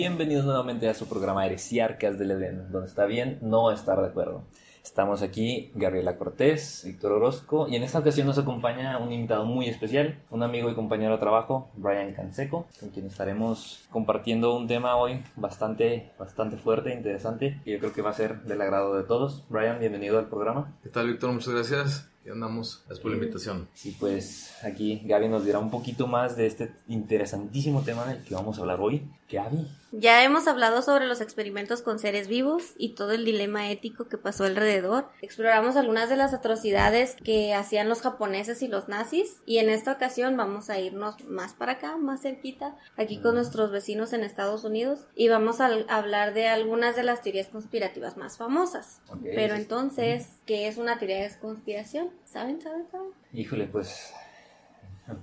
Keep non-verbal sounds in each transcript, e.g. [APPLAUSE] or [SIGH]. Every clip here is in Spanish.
Bienvenidos nuevamente a su programa Heresiarcas del Edén, donde está bien no estar de acuerdo. Estamos aquí, Gabriela Cortés, Víctor Orozco, y en esta ocasión nos acompaña un invitado muy especial, un amigo y compañero de trabajo, Brian Canseco, con quien estaremos compartiendo un tema hoy bastante, bastante fuerte interesante, y yo creo que va a ser del agrado de todos. Brian, bienvenido al programa. ¿Qué tal, Víctor? Muchas gracias. Y andamos. Gracias por la invitación. Y pues aquí Gaby nos dirá un poquito más de este interesantísimo tema del que vamos a hablar hoy. Gaby. Ya hemos hablado sobre los experimentos con seres vivos y todo el dilema ético que pasó alrededor. Exploramos algunas de las atrocidades que hacían los japoneses y los nazis. Y en esta ocasión vamos a irnos más para acá, más cerquita, aquí con nuestros vecinos en Estados Unidos. Y vamos a hablar de algunas de las teorías conspirativas más famosas. Pero entonces, ¿qué es una teoría de conspiración? ¿Saben? ¿Saben? ¿Saben? Híjole, pues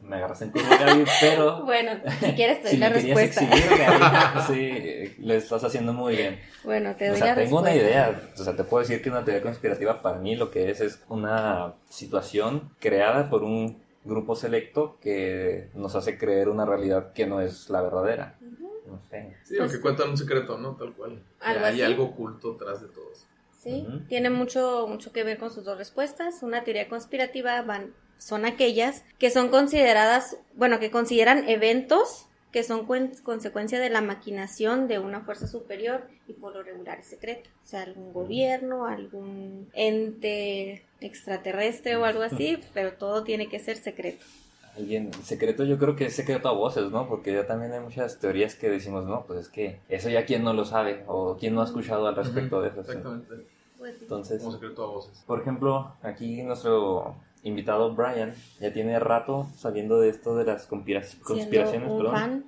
me agarras en curva, Gaby, pero... [LAUGHS] bueno, si quieres te [LAUGHS] doy si la respuesta. exhibir, Gaby, [LAUGHS] sí, lo estás haciendo muy bien. Bueno, te O doy sea, la tengo una idea, o sea, te puedo decir que una teoría conspirativa para mí lo que es es una situación creada por un grupo selecto que nos hace creer una realidad que no es la verdadera. No sé. Sí, Pues- aunque cuentan un secreto, ¿no? Tal cual. Algo Hay así. algo oculto atrás de todo eso. Sí, tiene mucho, mucho que ver con sus dos respuestas. Una teoría conspirativa van, son aquellas que son consideradas, bueno, que consideran eventos que son cuen- consecuencia de la maquinación de una fuerza superior y por lo regular es secreto. O sea, algún gobierno, algún ente extraterrestre o algo así, [LAUGHS] pero todo tiene que ser secreto. Alguien, secreto yo creo que es secreto a voces, ¿no? Porque ya también hay muchas teorías que decimos, no, pues es que eso ya quién no lo sabe o quién no ha escuchado al respecto de eso. sí. Pues, sí. Entonces, Como secreto a voces. por ejemplo, aquí nuestro invitado Brian ya tiene rato sabiendo de esto de las conspiraciones, un perdón. fan,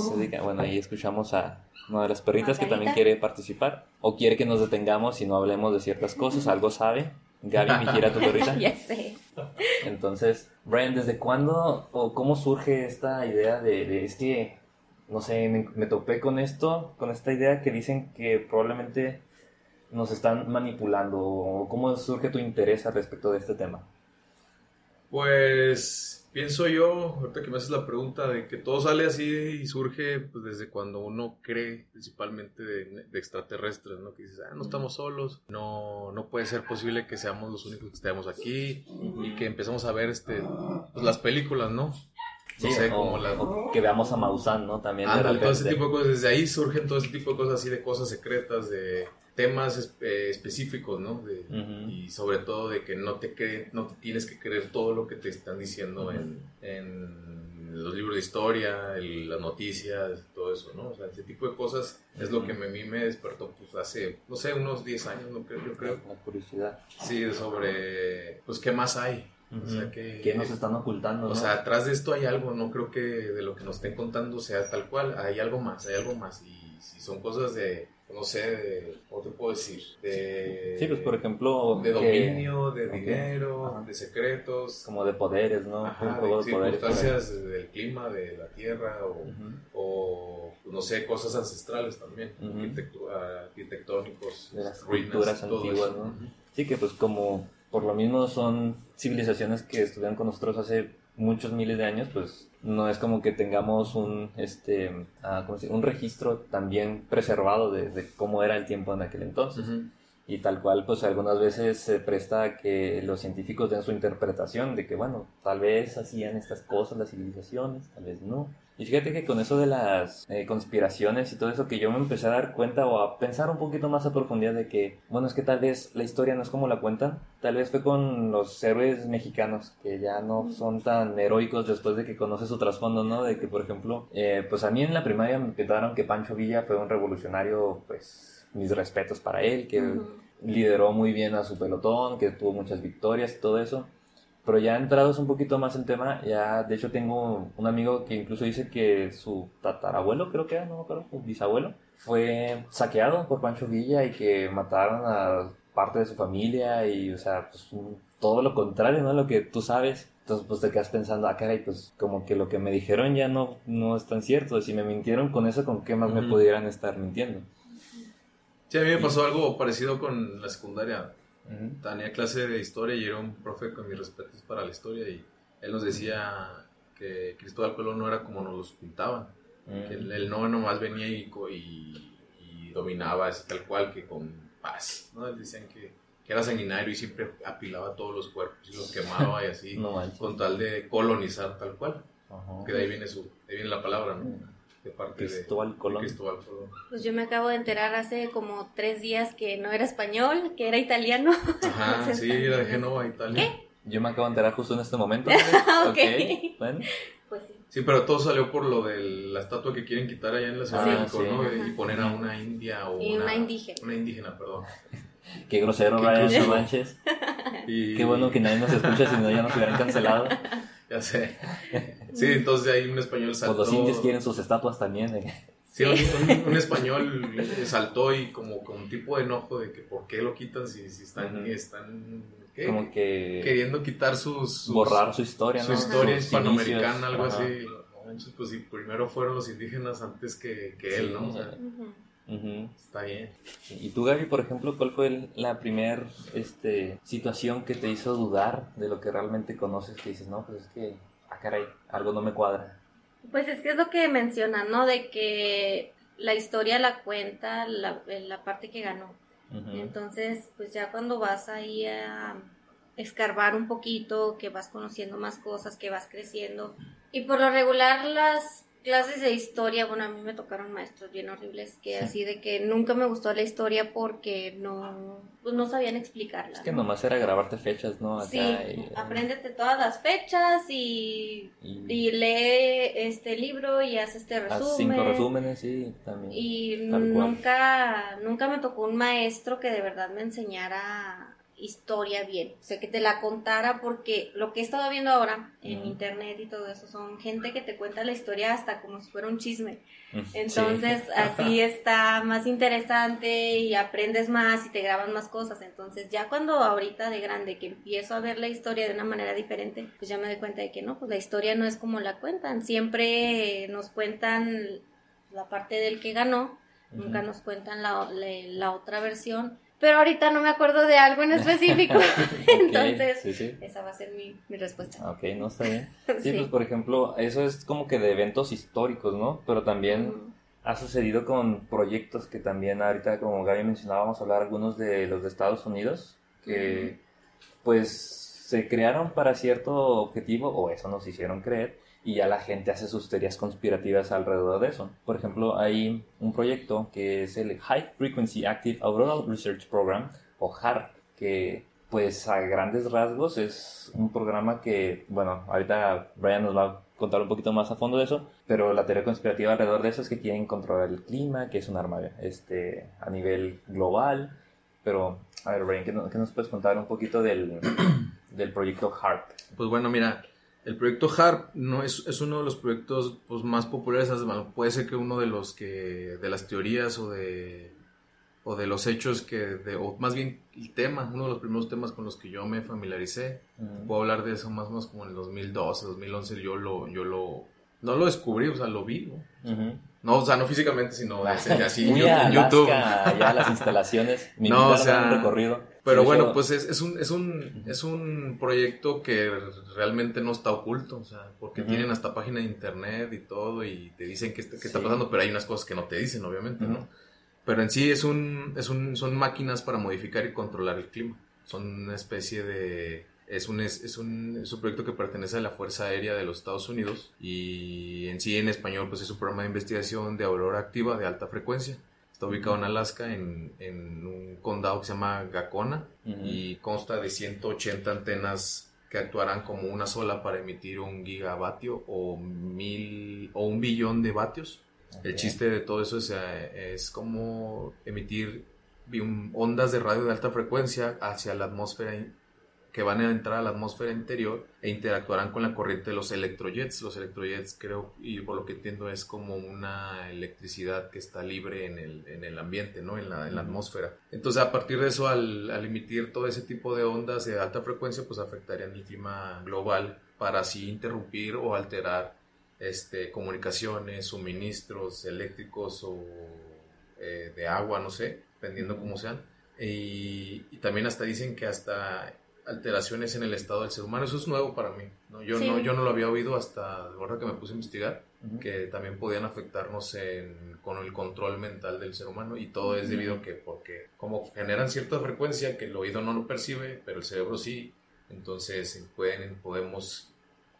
Se dedica- bueno, ahí escuchamos a una de las perritas que también quiere participar o quiere que nos detengamos y no hablemos de ciertas cosas, algo sabe. Gaby, vigila a tu perrita. [LAUGHS] ya sé. Entonces, Brian, ¿desde cuándo o cómo surge esta idea de, de- es que, no sé, me, me topé con esto, con esta idea que dicen que probablemente nos están manipulando o cómo surge tu interés al respecto de este tema? Pues pienso yo, ahorita que me haces la pregunta de que todo sale así y surge pues, desde cuando uno cree principalmente de, de extraterrestres, ¿no? Que dices, ah, no estamos solos, no, no puede ser posible que seamos los únicos que estemos aquí y que empezamos a ver este, pues, las películas, ¿no? No sé, o, como la, o que veamos a Maussan, ¿no? También de Ándale, todo ese tipo de cosas. Desde ahí surgen todo ese tipo de cosas así de cosas secretas, de temas eh, específicos, ¿no? De-. Y sobre todo de que no te, cre- no te tienes que creer todo lo que te están diciendo en, en los libros de historia, el- las noticias, todo eso, ¿no? O sea, ese tipo de cosas es lo que a mí me despertó pues hace, no sé, unos 10 años, no creo, yo creo. La curiosidad. Sí, sobre, pues, ¿qué más hay? O sea, que... ¿Qué nos están ocultando? O no? sea, atrás de esto hay algo, no creo que de lo que nos estén contando sea tal cual, hay algo más, hay algo más. Y si son cosas de, no sé, de, ¿cómo te puedo decir? De, sí, pues por ejemplo, de que- dominio, de dinero, de secretos, como de poderes, ¿no? ajá, de poderes. circunstancias del clima, de la tierra, o, o, no sé, cosas ancestrales también, arquitectu- arquitectónicos, de las ruinas, culturas antiguas. ¿no? Sí, que pues como por lo mismo son civilizaciones que estuvieron con nosotros hace muchos miles de años, pues no es como que tengamos un este ah, ¿cómo se un registro también preservado de, de cómo era el tiempo en aquel entonces. Y tal cual, pues algunas veces se presta a que los científicos den su interpretación de que, bueno, tal vez hacían estas cosas las civilizaciones, tal vez no. Y fíjate que con eso de las eh, conspiraciones y todo eso, que yo me empecé a dar cuenta o a pensar un poquito más a profundidad de que, bueno, es que tal vez la historia no es como la cuentan. Tal vez fue con los héroes mexicanos, que ya no son tan heroicos después de que conoces su trasfondo, ¿no? De que, por ejemplo, eh, pues a mí en la primaria me pintaron que Pancho Villa fue un revolucionario, pues mis respetos para él, que lideró muy bien a su pelotón, que tuvo muchas victorias y todo eso. Pero ya entrados un poquito más en tema, ya de hecho tengo un amigo que incluso dice que su tatarabuelo, creo que era, no me acuerdo, o bisabuelo, fue saqueado por Pancho Villa y que mataron a parte de su familia y, o sea, pues todo lo contrario, ¿no? Lo que tú sabes. Entonces, pues te quedas pensando, ah, caray, pues como que lo que me dijeron ya no, no es tan cierto. Si me mintieron con eso, ¿con qué más me pudieran estar mintiendo? Sí, a mí me pasó algo parecido con la secundaria. Ujú. tenía clase de historia y era un profe con mis respetos para la historia y él nos decía que Cristóbal Colón no era como nos los pintaban. Que el, el no nomás venía y, y, y dominaba así tal cual que con paz, ¿no? Decían que, que era sanguinario y siempre apilaba todos los cuerpos y los quemaba y así, [LAUGHS] No con tal de colonizar tal cual, Ajá. que de ahí viene, su, de ahí viene la palabra, ¿no? De parte de- Cristóbal de Colón. Cristóbal Colón. Pues yo me acabo de enterar hace como tres días que no era español, que era italiano. Ajá, [LAUGHS] Entonces, sí, era de Génova, Italia. Yo me acabo de enterar justo en este momento. [LAUGHS] Ok. Bueno, Pues sí. Sí, pero todo salió por lo de la estatua que quieren quitar allá en la Ciudad de Ah, México, sí. ¿no? Ajá. Y poner a una india o Y una indígena. Una indígena, perdón. [LAUGHS] qué grosero, Qué Ryan, no manches. Y- Qué bueno que nadie nos escucha, si no ya nos hubieran cancelado. Ya sé. Sí, entonces ahí un español Pues saltó. los indios quieren sus estatuas también. eh. Sí, un, un- español saltó y como con un tipo de enojo de que por qué lo quitan si, si están, Ujú. están ¿qué? Como que queriendo quitar sus, sus- borrar su historia, su ¿no? historia Sus hispanoamericana, inicios. algo Ajá. así. Pues sí, primero fueron los indígenas antes que, que él, Sí, ¿no? O sea, sea. Ujú. Ujú. está bien. Y tú, Gaby, por ejemplo, ¿cuál fue el- la primer este, situación que te hizo dudar de lo que realmente conoces? Que dices, no, pues es que, ah, caray, algo no me cuadra. Pues es que es lo que mencionan, ¿no? De que la historia la cuenta la, la parte que ganó. Ujú. Entonces, pues ya cuando vas ahí a escarbar un poquito, que vas conociendo más cosas, que vas creciendo. Y por lo regular las clases de historia, bueno, a mí me tocaron maestros bien horribles, que Sí. así de que nunca me gustó la historia porque no, pues no sabían explicarla. Es que ¿no? nomás era grabarte fechas, ¿no? Acá Sí, y- apréndete todas las fechas y, y- y lee este libro y haz este haz resumen. cinco resúmenes, sí, también. Y nunca, nunca me tocó un maestro que de verdad me enseñara historia bien, o sea, que te la contara porque lo que he estado viendo ahora en internet y todo eso son gente que te cuenta la historia hasta como si fuera un chisme. Entonces, sí. [LAUGHS] así está más interesante y aprendes más y te graban más cosas. Entonces, ya cuando ahorita de grande que empiezo a ver la historia de una manera diferente, pues ya me doy cuenta de que no, pues la historia no es como la cuentan. Siempre nos cuentan la parte del que ganó, nunca nos cuentan la, la, la otra versión. Pero ahorita no me acuerdo de algo en específico. [LAUGHS] [LAUGHS] Entonces, sí, sí. esa va a ser mi, mi respuesta. Ok, no está bien. Sí, [LAUGHS] Sí. pues por ejemplo, eso es como que de eventos históricos, ¿no? Pero también ha sucedido con proyectos que también ahorita, como Gaby mencionaba, vamos a hablar algunos de los de Estados Unidos, que pues se crearon para cierto objetivo, o eso nos hicieron creer, y ya la gente hace sus teorías conspirativas alrededor de eso. Por ejemplo, hay un proyecto que es el High Frequency Active Auroral Research Program, o HARP, que pues a grandes rasgos es un programa que, bueno, ahorita Brian nos va a contar un poquito más a fondo de eso, pero la teoría conspirativa alrededor de eso es que quieren controlar el clima, que es un arma este, a nivel global, pero a ver, Brian, ¿qué, no- qué nos puedes contar un poquito del, del proyecto HARP? Pues bueno, mira, el proyecto HARP no es, es uno de los proyectos pues, más populares. bueno, puede ser que uno de los que de las teorías o de o de los hechos que de, o más bien el tema, uno de los primeros temas con los que yo me familiaricé. Mm, Puedo hablar de eso más o menos como en el 2012, 2011 yo lo yo lo no lo descubrí, o sea, lo vi, ¿no? ujú. No, o sea, no físicamente, sino [LAUGHS] así, en YouTube. Alaska, allá las instalaciones, me [LAUGHS] No, o sea, un recorrido. Pero bueno, pues es, es un, es, un, es un proyecto que realmente no está oculto, o sea, porque tienen hasta página de internet y todo y te dicen qué, está- qué está Sí. pasando, pero hay unas cosas que no te dicen, obviamente. ¿no? Pero en sí es un, es un, son máquinas para modificar y controlar el clima. Son una especie de... Es un, es, es un, es un proyecto que pertenece a la Fuerza Aérea de los Estados Unidos y en sí en español pues es un programa de investigación de aurora activa de alta frecuencia. Está ubicado en Alaska, en, en un condado que se llama Gacona y consta de 180 antenas que actuarán como una sola para emitir un gigavatio o mil o un billón de vatios. El chiste de todo eso es, eh, es como emitir ondas de radio de alta frecuencia hacia la atmósfera que van a entrar a la atmósfera interior e interactuarán con la corriente de los electrojets. Los electrojets creo, y por lo que entiendo, es como una electricidad que está libre en el, en el ambiente, ¿no? En la, en la atmósfera. Entonces, a partir de eso, al, al emitir todo ese tipo de ondas de alta frecuencia, pues afectarían el clima global para así interrumpir o alterar este, comunicaciones, suministros eléctricos o eh, de agua, no sé, dependiendo cómo sean. Y, y también hasta dicen que hasta alteraciones en el estado del ser humano. Eso es nuevo para mí. ¿no? Yo, Sí. no, yo no lo había oído hasta ahora que me puse a investigar. Que también podían afectarnos en- con el control mental del ser humano y todo es debido a que porque como generan cierta frecuencia que el oído no lo percibe pero el cerebro sí entonces pueden podemos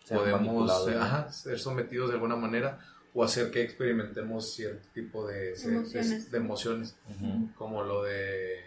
Ser podemos eh, ser sometidos de alguna manera o hacer que experimentemos cierto tipo de, de- Emociones. de emociones como lo de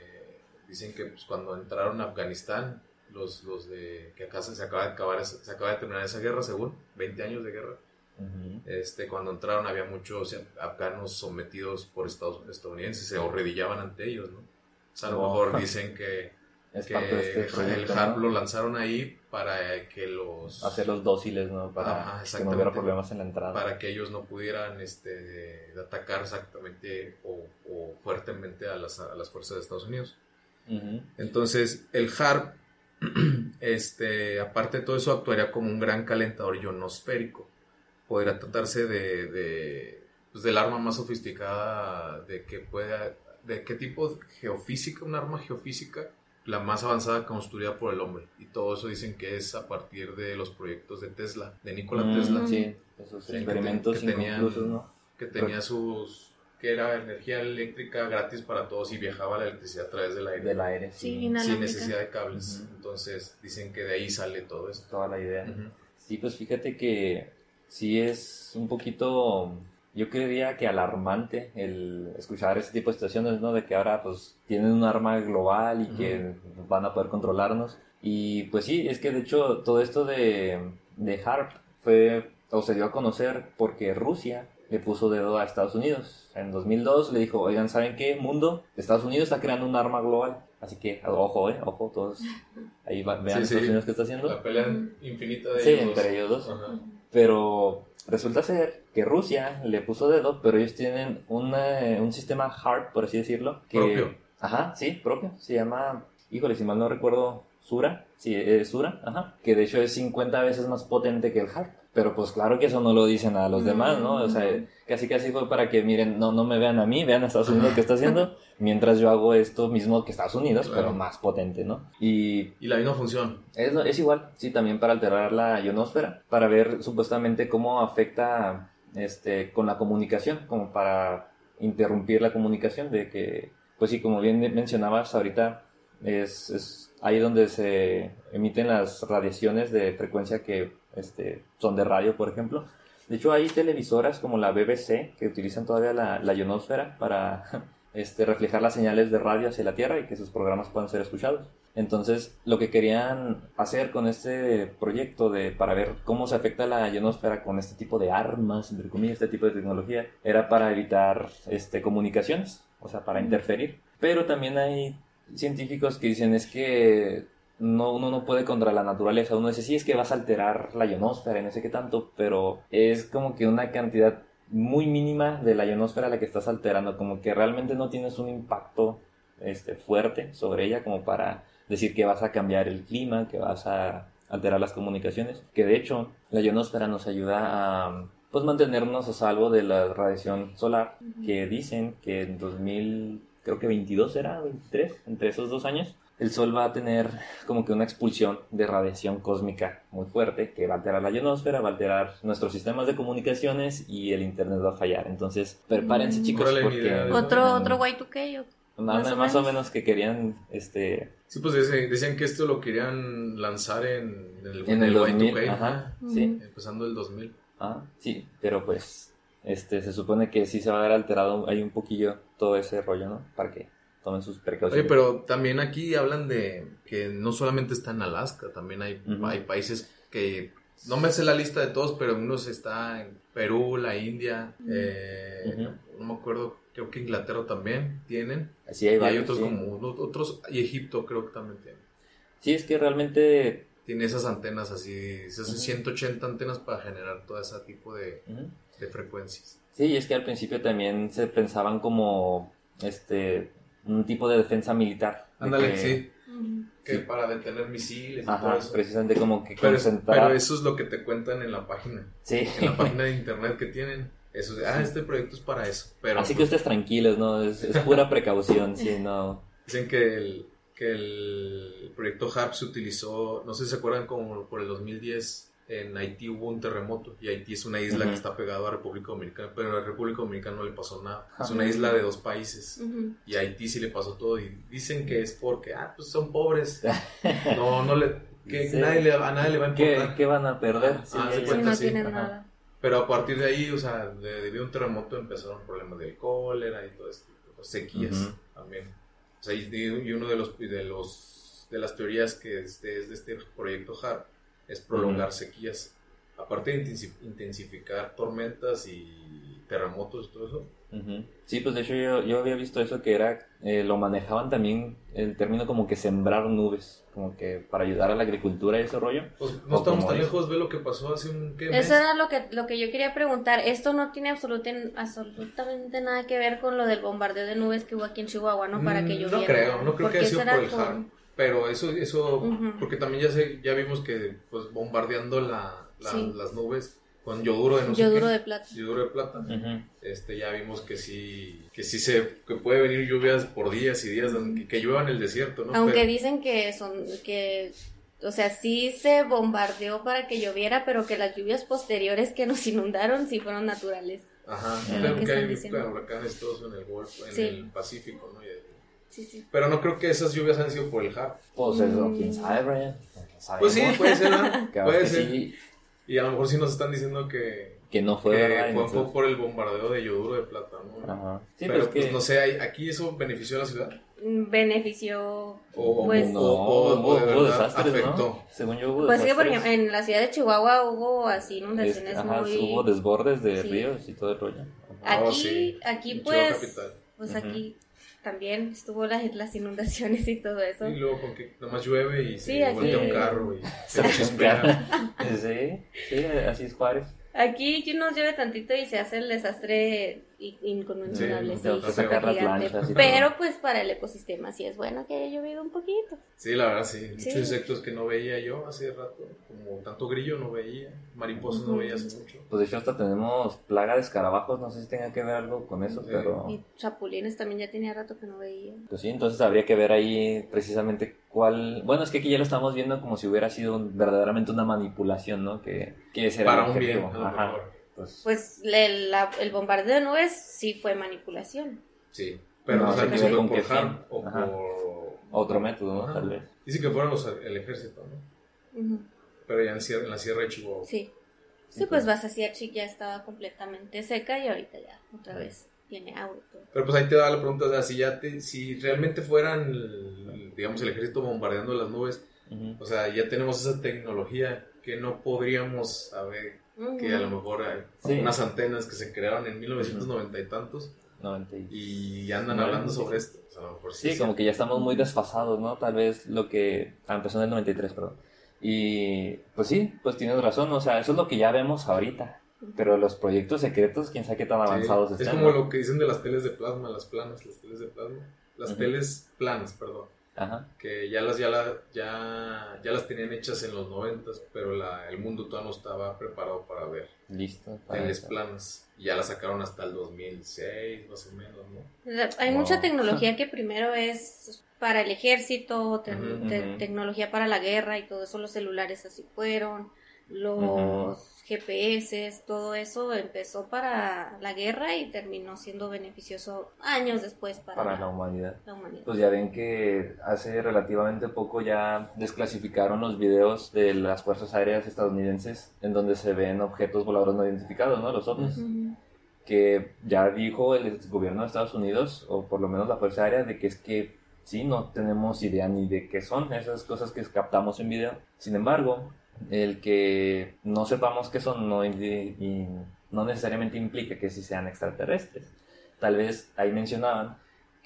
dicen que pues, cuando entraron a Afganistán los, los de que acá se, acaba de acabar se acaba de terminar esa guerra según 20 años de guerra Ujú. este cuando entraron había muchos afganos sometidos por Estados estadounidenses se horredillaban ante ellos no o sea, a lo Wow. mejor dicen que, [LAUGHS] Es que este el proyecto, HARP ¿no? lo lanzaron ahí para que los Hacerlos dóciles, ¿no? Para Ajá, que no hubiera problemas en la entrada. para que ellos no pudieran este, atacar exactamente o, o fuertemente a las, a las fuerzas de Estados Unidos. Ujú. Entonces, el HARP, [CLEARS THROAT] este, aparte de todo eso, actuaría como un gran calentador ionosférico. Podría tratarse de, de, pues, del arma más sofisticada de que pueda, de qué tipo geofísica, un arma geofísica, la más avanzada construida por el hombre. Y todo eso dicen que es a partir de los proyectos de Tesla, de Nikola Mm, Tesla, Sí, esos que experimentos que tenían- que tenía sus que era energía eléctrica gratis para todos y viajaba la electricidad a través del aire. Del aire, Sí, sin necesidad de cables. Ujú. Entonces dicen que de ahí sale todo esto. Toda la idea. Ujú. Sí, pues fíjate que sí es un poquito, yo creería que alarmante el escuchar ese tipo de situaciones, ¿no? De que ahora pues tienen un arma global y que van a poder controlarnos. Y pues sí, es que de hecho todo esto de, de HARP fue, o se dio a conocer porque Rusia le puso dedo a Estados Unidos. En 2002 le dijo, oigan, ¿saben qué? Mundo, Estados Unidos está creando un arma global. Así que, ojo, eh, ojo, todos. Ahí va- vean Sí, sí. Estados Unidos qué está haciendo. La pelea infinita de Sí, ellos. entre ellos dos. Ajá. Pero resulta ser que Rusia le puso dedo, pero ellos tienen una- un sistema hard, por así decirlo. Que, Propio. Ajá, sí, propio. Se llama, híjole, si mal no recuerdo, Sura. Sí, es Sura, ajá. Que de hecho es 50 veces más potente que el hard. Pero pues claro que eso no lo dicen a los demás, ¿no? O sea, casi casi fue para que miren, no, no me vean a mí, vean a Estados Unidos que está haciendo, [LAUGHS] mientras yo hago esto mismo que Estados Unidos, Claro. pero más potente, ¿no? Y Y la misma función. es, es igual, sí, también para alterar la ionosfera, para ver supuestamente cómo afecta este, con la comunicación, como para interrumpir la comunicación, de que, pues sí, como bien mencionabas ahorita, es, es ahí donde se emiten las radiaciones de frecuencia que este, son de radio, por ejemplo. De hecho, hay televisoras como la BBC que utilizan todavía la, la ionosfera para [LAUGHS] este, reflejar las señales de radio hacia la Tierra y que sus programas puedan ser escuchados. Entonces, lo que querían hacer con este proyecto de para ver cómo se afecta la ionosfera con este tipo de armas, entre comillas, este tipo de tecnología, era para evitar este, comunicaciones, o sea, para interferir. Pero también hay científicos que dicen es que no, uno no puede contra la naturaleza. Uno dice, sí, es que vas a alterar la ionosfera y no sé qué tanto, pero es como que una cantidad muy mínima de la ionosfera la que estás alterando, como que realmente no tienes un impacto este, fuerte sobre ella como para decir que vas a cambiar el clima, que vas a alterar las comunicaciones, que de hecho la ionosfera nos ayuda a pues mantenernos a salvo de la radiación solar, que dicen que en 2000, creo que 22 era, 23, entre esos dos años, el Sol va a tener como que una expulsión de radiación cósmica muy fuerte que va a alterar la ionosfera, va a alterar nuestros sistemas de comunicaciones y el Internet va a fallar. Entonces, prepárense Mm. chicos porque... Otro, Mm, otro Y2K. o- Más, más o más o menos. que querían, este, Sí, pues decían, decían que esto lo querían lanzar en, el, en el 2000, Y2K, ajá, sí, empezando el 2000. ah, sí, pero pues, este, se supone que sí se va a ver alterado ahí un poquillo todo ese rollo, ¿no? Para que tomen sus precauciones. Oye, pero también aquí hablan de que no solamente está en Alaska, también hay, hay países que, no me sé la lista de todos, pero unos está en Perú, la India, eh, no me acuerdo, creo que Inglaterra también tienen, Así hay y hay varios, otros sí. como otros, y Egipto creo que también tiene. Sí, es que realmente... Tiene esas antenas así, esas Ujú. 180 antenas para generar todo ese tipo de, de frecuencias. Sí, y es que al principio también se pensaban como, este, un tipo de defensa militar. de Ándale, que- sí, que Sí. para detener misiles y todo eso. precisamente como que Pero, concentrar... pero eso es lo que te cuentan en la página. Sí. en la página de internet que tienen. Eso, es- ah, este proyecto es para eso. Pero Así que pues, ustedes tranquilos, ¿no? Es, es pura [LAUGHS] precaución, sí, no... dicen que el, que el proyecto HARP se utilizó, no sé si se acuerdan, como por el 2010, en Haití hubo un terremoto y Haití es una isla Ujú. que está pegada a República Dominicana, pero a República Dominicana no le pasó nada. Es Ajá. una isla de dos países Ujú. y a Haití sí le pasó todo y dicen que es porque, ah, pues son pobres. [LAUGHS] No, no le, que Sí. nadie le, a nadie le va a ¿Qué, importar. qué van a perder? Ah, Sí, ah, Sí, cuenta, no sí, tienen ajá. nada. Pero a partir de ahí, o sea, de- debido a un terremoto empezaron problemas del cólera y todo esto, sequías Ujú. también. O sea, y, y uno de los de los de las teorías que es de, es de este proyecto HARP es prolongar sequías. Aparte de intensi- intensificar tormentas y terremotos y todo eso. Ujú. Sí, pues de hecho yo, yo había visto eso que era, eh, lo manejaban también el término como que sembrar nubes, como que para ayudar a la agricultura y ese rollo. Pues no estamos tan lejos, ve lo que pasó hace un ¿qué, mes? Eso era lo que, lo que yo quería preguntar. Esto no tiene absoluta- absolutamente nada que ver con lo del bombardeo de nubes que hubo aquí en Chihuahua, ¿no? Para que Mm, lloviera. No creo, no creo Porque que haya sido por el con-. Pero eso, eso, porque también ya sé, ya vimos que pues bombardeando la, la- Sí. las nubes con yoduro de no sé Yoduro qué, de plata. yoduro de plata, este ya vimos que sí, que sí se, que puede venir lluvias por días y días, que, que llueva en el desierto, ¿no? Aunque Pero- dicen que son, que, o sea, sí se bombardeó para que lloviera, pero que las lluvias posteriores que nos [LAUGHS] inundaron sí fueron naturales. Ajá, claro que hay huracanes todos en el Golfo, en Sí. el Pacífico, ¿no? Y- Sí, sí. Pero no creo que esas lluvias han sido por el HARP. Pues eso, Mm. quién sabe, Brian. Pues sí, puede ser, ¿no? [LAUGHS] Que, puede que ser. sí, Y a lo mejor sí nos están diciendo que, que no fue que verdad. fue, por el bombardeo de yoduro de plata, ¿no? Ajá. Sí, pero pues pues que... no sé, ¿hay- ¿aquí eso benefició a la ciudad? Mm, Benefició, O, pues, no, o- o- o hubo, de hubo verdad desastres, afectó. ¿no? Según yo hubo pues sí, por desastres. ejemplo, en la ciudad de Chihuahua hubo así Este, inundaciones ajá, muy... hubo desbordes de Sí. ríos y todo el rollo. Ajá. Aquí, Oh, sí. aquí pues, pues aquí también estuvo las, las inundaciones y todo eso. Y luego con que nomás llueve y Sí, se aquí- voltea un carro y [LAUGHS] se chispea. Sí, sí, así es Juárez. Aquí nos llueve tantito y se hace el desastre inconmensurable. Sí, sí, sacar las lanchas y Pero todo. pues para el ecosistema sí es bueno que haya llovido un poquito. Sí, la verdad, sí. Muchos Sí. insectos que no veía yo hace rato. Como tanto grillo no veía. Mariposas no Ujú. veía hace mucho. Pues de hecho hasta tenemos plaga de escarabajos, no sé si tenga que ver algo con eso, Sí. pero... Y chapulines también ya tenía rato que no veía. Pues sí, entonces habría que ver ahí precisamente cuál... Bueno, es que aquí ya lo estamos viendo como si hubiera sido un- verdaderamente una manipulación, ¿no? Que, que será Para el un bien, a lo Ajá. mejor. Pues, Pues le- la- el bombardeo de nubes sí fue manipulación. Sí. Pero No, no, sí, si ¿con fue qué por fin? o Ajá. por... otro método, ¿no? Tal vez. Dice que fueron los, el ejército, ¿no? Ujú, Pero ya en, sierra- en la sierra de Chihuahua. Sí. Sí, Sí, pues. Basasiachi ya estaba completamente seca y ahorita ya otra vez tiene agua y todo. Pero pues ahí te da la pregunta, o sea, si, ya te- si realmente fueran, el- digamos, el ejército bombardeando las nubes, Ujú. o sea, ya tenemos esa tecnología que no podríamos que a lo mejor hay Sí. unas antenas que se crearon en 1990 y tantos 90 y- andan hablando sí. sobre esto. O sea, a lo mejor Sí, sí, como que ya estamos muy desfasados, ¿no? Tal vez lo que... Ah, empezó en el 93, perdón. Y pues sí, pues tienes razón, o sea, eso es lo que ya vemos ahorita. Pero los proyectos secretos, quién sabe qué tan Sí, avanzados Es están. como ¿no? lo que dicen de las teles de plasma, las planas, las teles de plasma. Las Ujú. teles planas, perdón. Ajá. que ya las ya las ya, ya las tenían hechas en los noventas, pero la, el mundo todavía no estaba preparado para ver Listo. para planas. Y ya las sacaron hasta el 2006, más o menos, ¿no? La- Hay Wow. mucha tecnología [LAUGHS] que primero es para el ejército, te- te- tecnología para la guerra y todo eso, los celulares así fueron, los GPS, todo eso empezó para la guerra y terminó siendo beneficioso años después para, Para la, la humanidad. la humanidad. Pues ya ven que hace relativamente poco ya desclasificaron los videos de las fuerzas aéreas estadounidenses en donde se ven objetos voladores no identificados, ¿no? Los ovnis. Ujú. Que ya dijo el gobierno de Estados Unidos, o por lo menos la fuerza aérea, de que es que sí, no tenemos idea ni de qué son esas cosas que captamos en video. Sin embargo, el que no sepamos qué son no, y no necesariamente implica que sí sean extraterrestres. Tal vez ahí mencionaban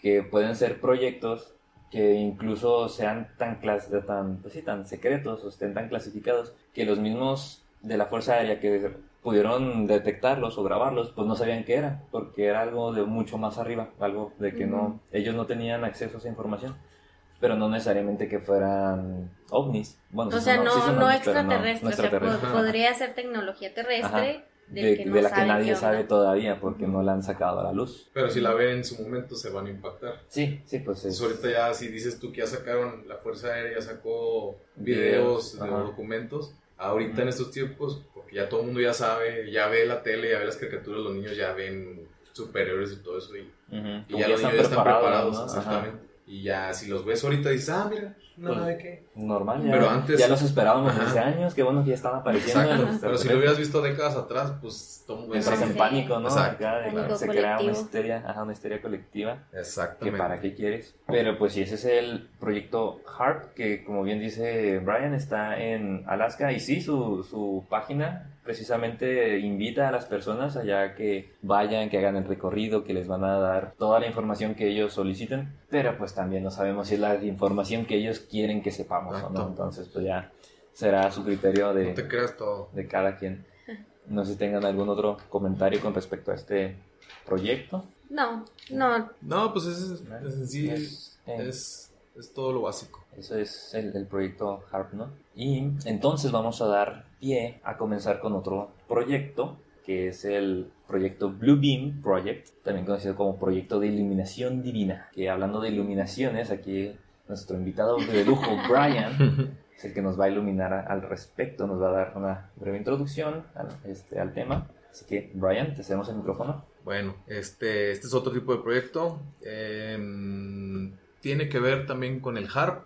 que pueden ser proyectos que incluso sean tan, clas tan, pues sí, tan secretos o estén tan clasificados que los mismos de la Fuerza Aérea que pudieron detectarlos o grabarlos, pues no sabían qué era, porque era algo de mucho más arriba, algo de que no, ellos no tenían acceso a esa información, pero no necesariamente que fueran ovnis. Bueno, O sí sea, son- no, sí son no ovnis, extraterrestre, o sea, podría ser tecnología terrestre de, que no de la que nadie sabe todavía porque no la han sacado a la luz. Pero si la ven en su momento se van a impactar. Sí, sí, pues es... Entonces ahorita ya si dices tú que ya sacaron, la Fuerza Aérea ya sacó Videos, videos, de documentos, ahorita en estos tiempos, porque ya todo el mundo ya sabe, ya ve la tele, ya ve las caricaturas, los niños ya ven superiores y todo eso. Y, ya los niños ya están preparados, ¿no? Ajá. Y ya si los ves ahorita dices, ah, mira, una Pues, nave que... Normal, ya, Pero antes- ya los esperábamos hace años, qué bueno que ya están apareciendo. Exacto. los Pero si lo hubieras visto décadas atrás, pues... todo- Entras en pánico, ¿no? Exacto. Acá, Pánico se crea una histeria, ajá, una histeria colectiva. que Exactamente. para qué quieres. Pero pues sí, ese es el proyecto HARP, que como bien dice Brian, está en Alaska y sí, su, su página precisamente invita a las personas allá que vayan, que hagan el recorrido, que les van a dar toda la información que ellos soliciten, pero pues también no sabemos si es la información que ellos quieren que sepamos o Exacto. no, entonces pues ya será su criterio de, No te creas todo. de cada quien. No sé si tengan algún otro comentario con respecto a este proyecto. No, no, No, pues es, es sí, Es- es, es todo lo básico. Eso es el, el proyecto HARP, ¿no? Y entonces vamos a dar pie a comenzar con otro proyecto, que es el proyecto Blue Beam Project, también conocido como proyecto de iluminación divina. Que hablando de iluminaciones, aquí nuestro invitado de lujo, [LAUGHS] Brian, es el que nos va a iluminar al respecto, nos va a dar una breve introducción al, este, al tema. Así que, Brian, te cedemos el micrófono. Bueno, este, este es otro tipo de proyecto. Em, tiene que ver también con el HARP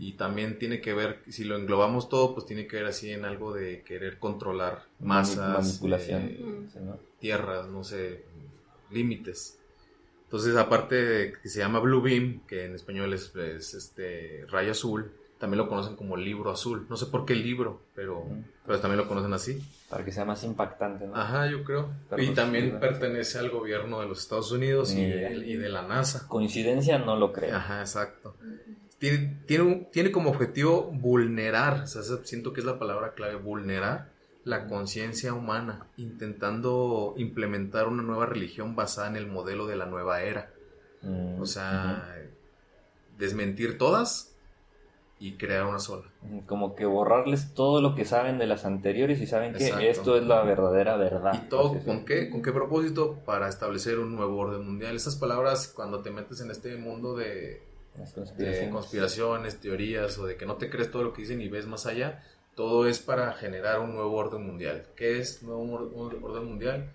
y también tiene que ver, si lo englobamos todo, pues tiene que ver así en algo de querer controlar masas, Manipulación. eh, Sí, ¿no? tierras, no sé, límites. Entonces, aparte de que se llama Blue Beam, que en español es, es, este rayo azul, también lo conocen como libro azul. No sé por qué libro, pero, pero también lo conocen así. Para que sea más impactante, ¿no? Ajá, yo creo. Pero y también pertenece al gobierno de los Estados Unidos y, de la NASA. Coincidencia no lo creo. Ajá, exacto. Tiene, tiene, un- tiene como objetivo vulnerar, o sea, siento que es la palabra clave, vulnerar la conciencia humana, intentando implementar una nueva religión basada en el modelo de la nueva era. Mm, O sea, desmentir todas y crear una sola. como que borrarles todo lo que saben de las anteriores y saben que esto es la verdadera verdad. ¿Y todo con qué? ¿Con qué propósito? Para establecer un nuevo orden mundial. Esas palabras, cuando te metes en este mundo de, Las de conspiraciones. conspiraciones, teorías o de que no te crees todo lo que dicen y ves más allá, todo es para generar un nuevo orden mundial. ¿Qué es nuevo or- or- orden mundial?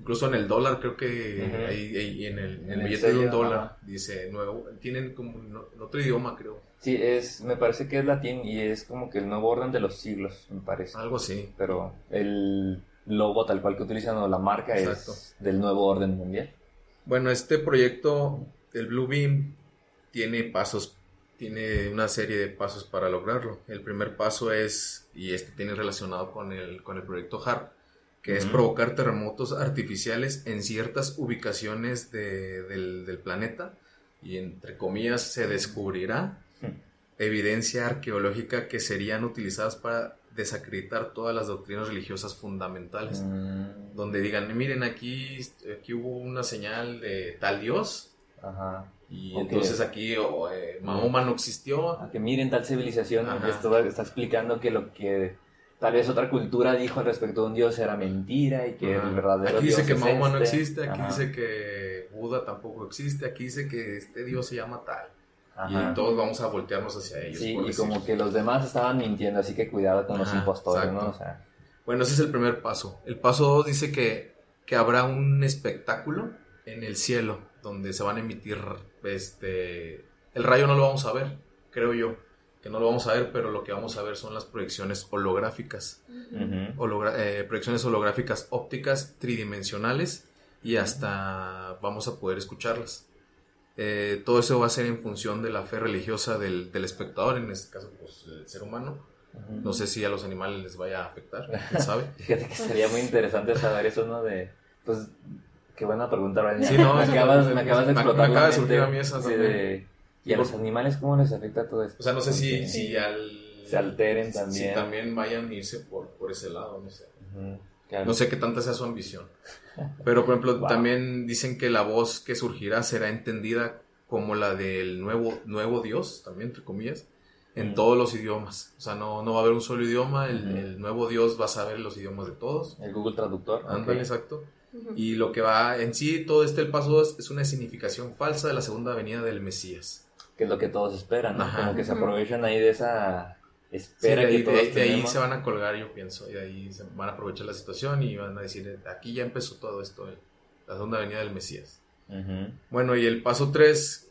Incluso en el dólar, creo que Ujú. ahí, ahí en el, en billete de un dólar ajá. dice nuevo. Tienen como en en otro idioma, creo. Sí, es, me parece que es latín y es como que el nuevo orden de los siglos, me parece. Algo así. Pero el logo tal cual que utilizan o la marca Exacto. es del nuevo orden mundial. Bueno, este proyecto, el Blue Beam, tiene pasos, tiene una serie de pasos para lograrlo. El primer paso es, y este tiene relacionado con el, con el proyecto HARP, que es provocar terremotos artificiales en ciertas ubicaciones de- del, del planeta y entre comillas se descubrirá evidencia arqueológica que serían utilizadas para desacreditar todas las doctrinas religiosas fundamentales. Mm, donde digan, miren, aquí, aquí hubo una señal de tal Dios Ajá. Y Ok. entonces aquí o, eh, Mahoma no existió. A que miren tal civilización, Ajá. esto está explicando que lo que tal vez otra cultura dijo respecto a un dios era mentira y que Ajá. el verdadero Aquí dice dios que es Mahoma no este. existe, aquí Ajá. dice que Buda tampoco existe, aquí dice que este Dios se llama tal. Ajá. Y todos vamos a voltearnos hacia ellos. Sí, y decir. como que los demás estaban mintiendo, así que cuidado con los impostores, exacto. ¿no? O sea, Bueno, ese es el primer paso. El paso 2 dice que, que habrá un espectáculo en el cielo donde se van a emitir este el rayo no lo vamos a ver, creo yo, que no lo vamos a ver, pero lo que vamos a ver son las proyecciones holográficas, hologra- eh, proyecciones holográficas ópticas tridimensionales y hasta vamos a poder escucharlas. Eh, todo eso va a ser en función de la fe religiosa del, del espectador, en este caso pues, el ser humano. No sé si a los animales les vaya a afectar, quién sabe. [LAUGHS] Fíjate que sería muy interesante saber eso, ¿no? De, pues, qué buena pregunta, Brian. Sí, no, [LAUGHS] me, acabas, me- me acabas de explotar me acaba de surgir a mí esa de- ¿Y a los animales cómo les afecta todo esto? O sea, no sé si, si al... Se alteren también. Si también vayan a irse por, por ese lado, no sé. Ujú, claro. No sé qué tanta sea su ambición. Pero, por ejemplo, Wow. también dicen que la voz que surgirá será entendida como la del nuevo, nuevo Dios, también, entre comillas, en Mm. todos los idiomas. O sea, no, no va a haber un solo idioma, el, el nuevo Dios va a saber los idiomas de todos. El Google Traductor. Ándale, ok. exacto. Y lo que va en sí, todo este el paso 2 es una significación falsa de la segunda venida del Mesías. Que es lo que todos esperan, ¿no? Ajá. Como que se aprovechan ahí de esa espera de ahí, que todos de ahí- de ahí tenemos. se van a colgar, yo pienso, y de ahí se van a aprovechar la situación y van a decir, aquí ya empezó todo esto, la segunda venida del Mesías. Bueno, y el paso 3,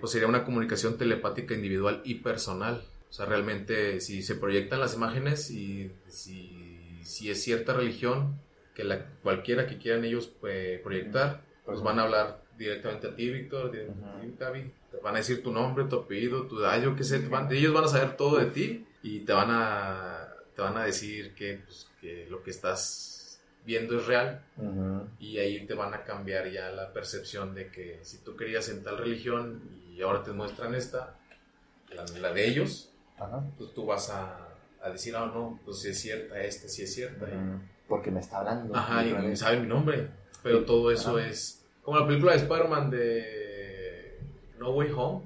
pues sería una comunicación telepática individual y personal. O sea, realmente si se proyectan las imágenes y si, si es cierta religión, que la, cualquiera que quieran ellos pues, proyectar, pues van a hablar directamente a ti, Víctor, directamente a ti, Gaby. Te van a decir tu nombre, tu apellido, tu edad, yo qué sé. van- ellos van a saber todo de ti y te van a, te van a decir que, pues, que lo que estás viendo es real y ahí te van a cambiar ya la percepción de que si tú querías en tal religión y ahora te muestran esta, la, la de ellos, Ajá. pues tú vas a, a decir, ah, no, pues si es cierta, esta sí es cierta. y-. Porque me está hablando. Ajá, y sabe mi nombre, pero todo eso Ajá. es como la película de Spider-Man de No Way Home,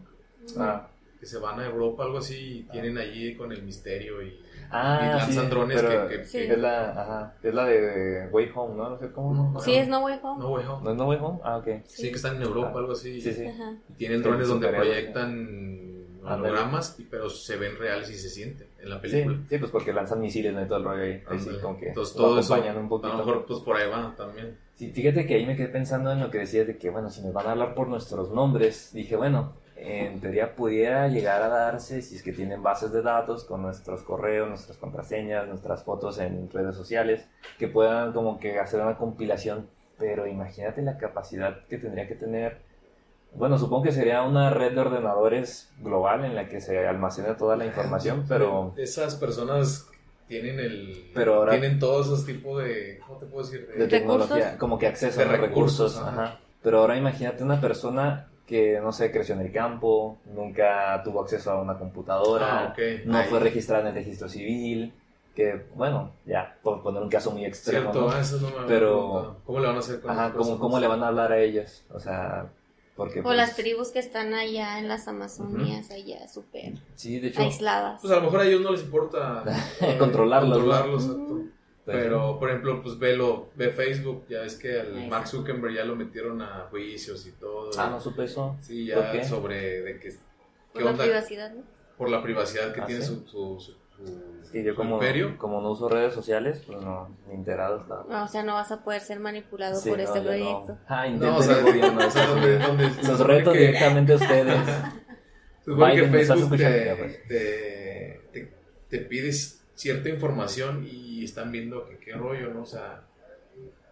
Ah, que se van a Europa, algo así, y tienen allí con el misterio y, Ah, y lanzan sí, drones pero que... que- Sí. que- Es la, ajá, es la de Way Home, ¿no? No sé cómo. ¿no? Sí, es No Way Home. No Way Home. ¿No es No Way Home? Ah, ok. Sí, que están en Europa, algo así. Sí, sí. Ajá. Y tienen Sí, drones donde proyectan. Hologramas, y- pero se ven reales y se sienten en la película. sí, pues porque lanzan misiles, ¿no? Y todo el rollo ahí. Ahí sí, Ándale. como que Entonces todo eso, un a poquito. lo mejor pues por ahí va también. Sí, fíjate que ahí me quedé pensando en lo que decías de que, bueno, si nos van a hablar por nuestros nombres, dije, bueno, en teoría pudiera llegar a darse si es que tienen bases de datos con nuestros correos, nuestras contraseñas, nuestras fotos en redes sociales, que puedan como que hacer una compilación, pero imagínate la capacidad que tendría que tener. Bueno, supongo que sería una red de ordenadores global en la que se almacena toda la información, [LAUGHS] pero... Esas personas tienen el... Pero ahora- Tienen todos esos tipos de... ¿Cómo te puedo decir? de De, tecnología, ¿Recursos? como que acceso De a los recursos. recursos, ajá. ajá. Pero ahora imagínate una persona que, no sé, creció en el campo, nunca tuvo acceso a una computadora, Ah, ok. no Ahí. fue registrada en el registro civil, que, bueno, ya, por poner un caso muy extremo, Cierto, ¿no? ah, eso no me Pero-. ¿Cómo le van a hacer con Ajá, ¿cómo? ¿cómo le van a hablar a ellos? O sea, porque... O pues, las tribus que están allá en las Amazonías, allá súper Sí, de hecho... aisladas. Pues a lo mejor a ellos no les importa [LAUGHS] eh, Controlarlos, pues, Pero, por ejemplo, pues velo, ve Facebook, ya ves que al Exacto. Mark Zuckerberg ya lo metieron a juicios y todo. Ah, no supe eso. Sí, ¿Por ya sobre de que, Por qué la onda privacidad, ¿no? por la privacidad que Ah, tiene ¿sí? su, su, su, su- Sí, yo como, imperio. como no uso redes sociales, pues no, ni enterado estaba. Ah, O sea, no vas a poder ser manipulado Sí, por no, este proyecto. No. Ah, No, o sea, gobierno. [LAUGHS] o sea, donde, donde Los supone reto que- directamente a ustedes. [LAUGHS] Se supone que Biden, ¿me estás Facebook te, Ya, pues. te, te- te pides cierta información y están viendo que qué rollo, ¿no? O sea,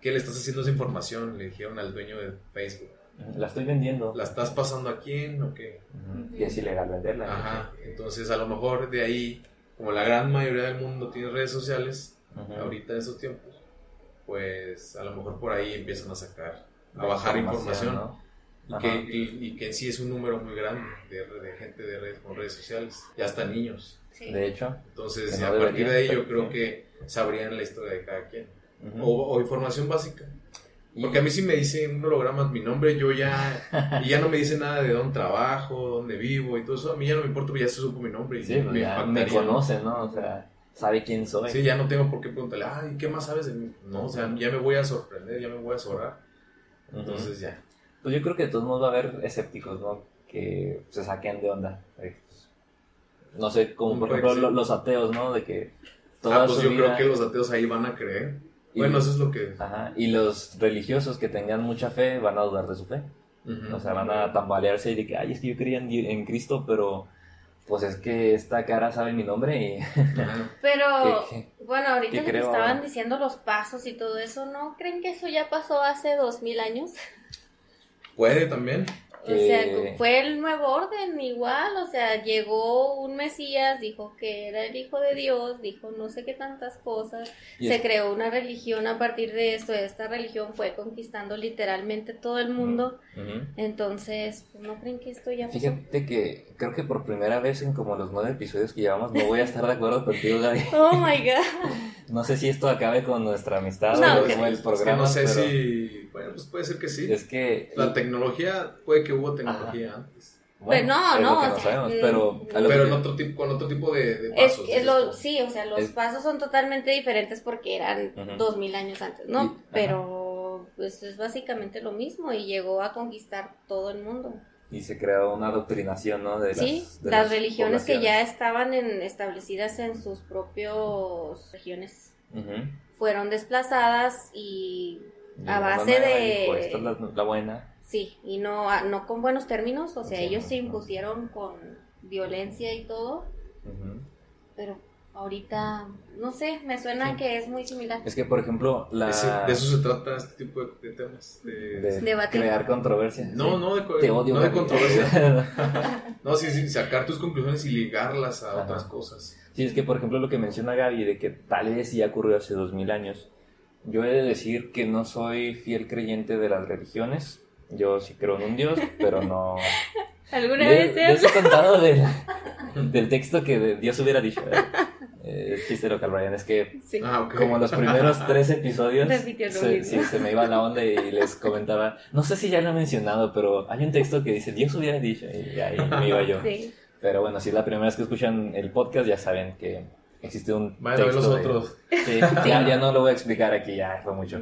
¿qué le estás haciendo a esa información? Le dijeron al dueño de Facebook. La estoy vendiendo. ¿La estás pasando a quién o qué? Ujú, Y es ilegal venderla. Ajá. Entonces, a lo mejor de ahí, como la gran mayoría del mundo tiene redes sociales, Ujú. ahorita en esos tiempos, pues a lo mejor por ahí empiezan a sacar, a De bajar información. ¿no? Y Ajá. que, y, y que en sí es un número muy grande de, de gente de redes, con redes sociales, ya hasta niños. Sí. De hecho. Entonces, y no a partir de ahí yo creo que sabrían la historia de cada quien. ujú. O, o información básica. Porque a mí sí me dicen un holograma mi nombre, yo ya, y ya no me dice nada de dónde trabajo, dónde vivo y todo eso. A mí ya no me importa, porque ya se supo mi nombre y Sí, pues ya me conoce, ¿no? O sea, sabe quién soy. Sí, ya no tengo por qué preguntarle, ay, ¿qué más sabes de mí? No, o sea, ya me voy a sorprender, ya me voy a. Ujú. Entonces ya. Pues yo creo que de todos modos va a haber escépticos, ¿no? Que se saquen de onda. Eh, No sé, como por ejemplo sí. los ateos, ¿no? De que toda Ah, pues su yo vida- creo que los ateos ahí van a creer. Bueno, eso es lo que... Ajá, y los religiosos que tengan mucha fe van a dudar de su fe. Ujú. O sea, van a tambalearse y de que, ay, es que yo creía en, Di- en Cristo, pero pues es que esta cara sabe mi nombre y... [LAUGHS] Pero, ¿Qué- bueno, ahorita qué que creo estaban ahora? diciendo los pasos y todo eso, ¿no creen que eso ya pasó hace dos mil años? Puede también. O sea, Que- fue el nuevo orden igual, o sea, llegó un Mesías, dijo que era el Hijo de Dios, dijo no sé qué tantas cosas, se es- creó una religión a partir de esto, esta religión fue conquistando literalmente todo el mundo, entonces, pues, ¿no creen que esto ya pasó? Fíjate que creo que por primera vez en como los nueve episodios que llevamos no voy a estar de acuerdo contigo, Gaby. [LAUGHS] Oh my god. [LAUGHS] No sé si esto acabe con nuestra amistad No, o con el Es que programa, no sé pero si... Bueno, pues puede ser que sí. es que... La tecnología, puede que hubo tecnología antes. Pues no, es lo no, o no sea, sabemos, pero... Pero que- en otro tipo, con otro tipo de, pasos. es lo, sí, o sea, los Es- pasos son totalmente diferentes porque eran dos mil años antes, ¿no? Y-. Pero pues es básicamente lo mismo y llegó a conquistar todo el mundo. y se creó una adoctrinación, ¿no? De las, sí, de las, religiones que ya estaban en- establecidas en sus propios regiones fueron desplazadas y Y a base de- dijo, esta es la, la buena. Sí, y no, a- no con buenos términos, o sea, Sí, ellos no, se no. impusieron con violencia y todo, pero ahorita, no sé, me suena Sí. que es muy similar. Es que, por ejemplo, la... Ese- de eso se trata este tipo de, de temas. de- crear controversia. No, sí. no de, Te odio. no de controversia. [LAUGHS] No, sí, sí, sacar tus conclusiones y ligarlas a Ajá. otras cosas. Sí, es que por ejemplo lo que menciona Gaby de que tal vez ya ocurrió hace dos mil años. Yo he de decir que no soy fiel creyente de las religiones. Yo sí creo en un Dios, pero no. [LAUGHS] ¿Alguna Le- vez les se he contado [LAUGHS] del, del texto que de- Dios hubiera dicho. Eh, el chiste local, Brian, es que Sí. Ah, ok. como los primeros tres episodios, se, sí, se me iba la onda y les comentaba, no sé si ya lo he mencionado, pero hay un texto que dice Dios hubiera dicho, y ahí me iba yo. Sí. Pero bueno, si es la primera vez que escuchan el podcast, ya saben que existe un Vayan a ver texto los de- otros. Sí, ya, ya no lo voy a explicar aquí, ya fue mucho.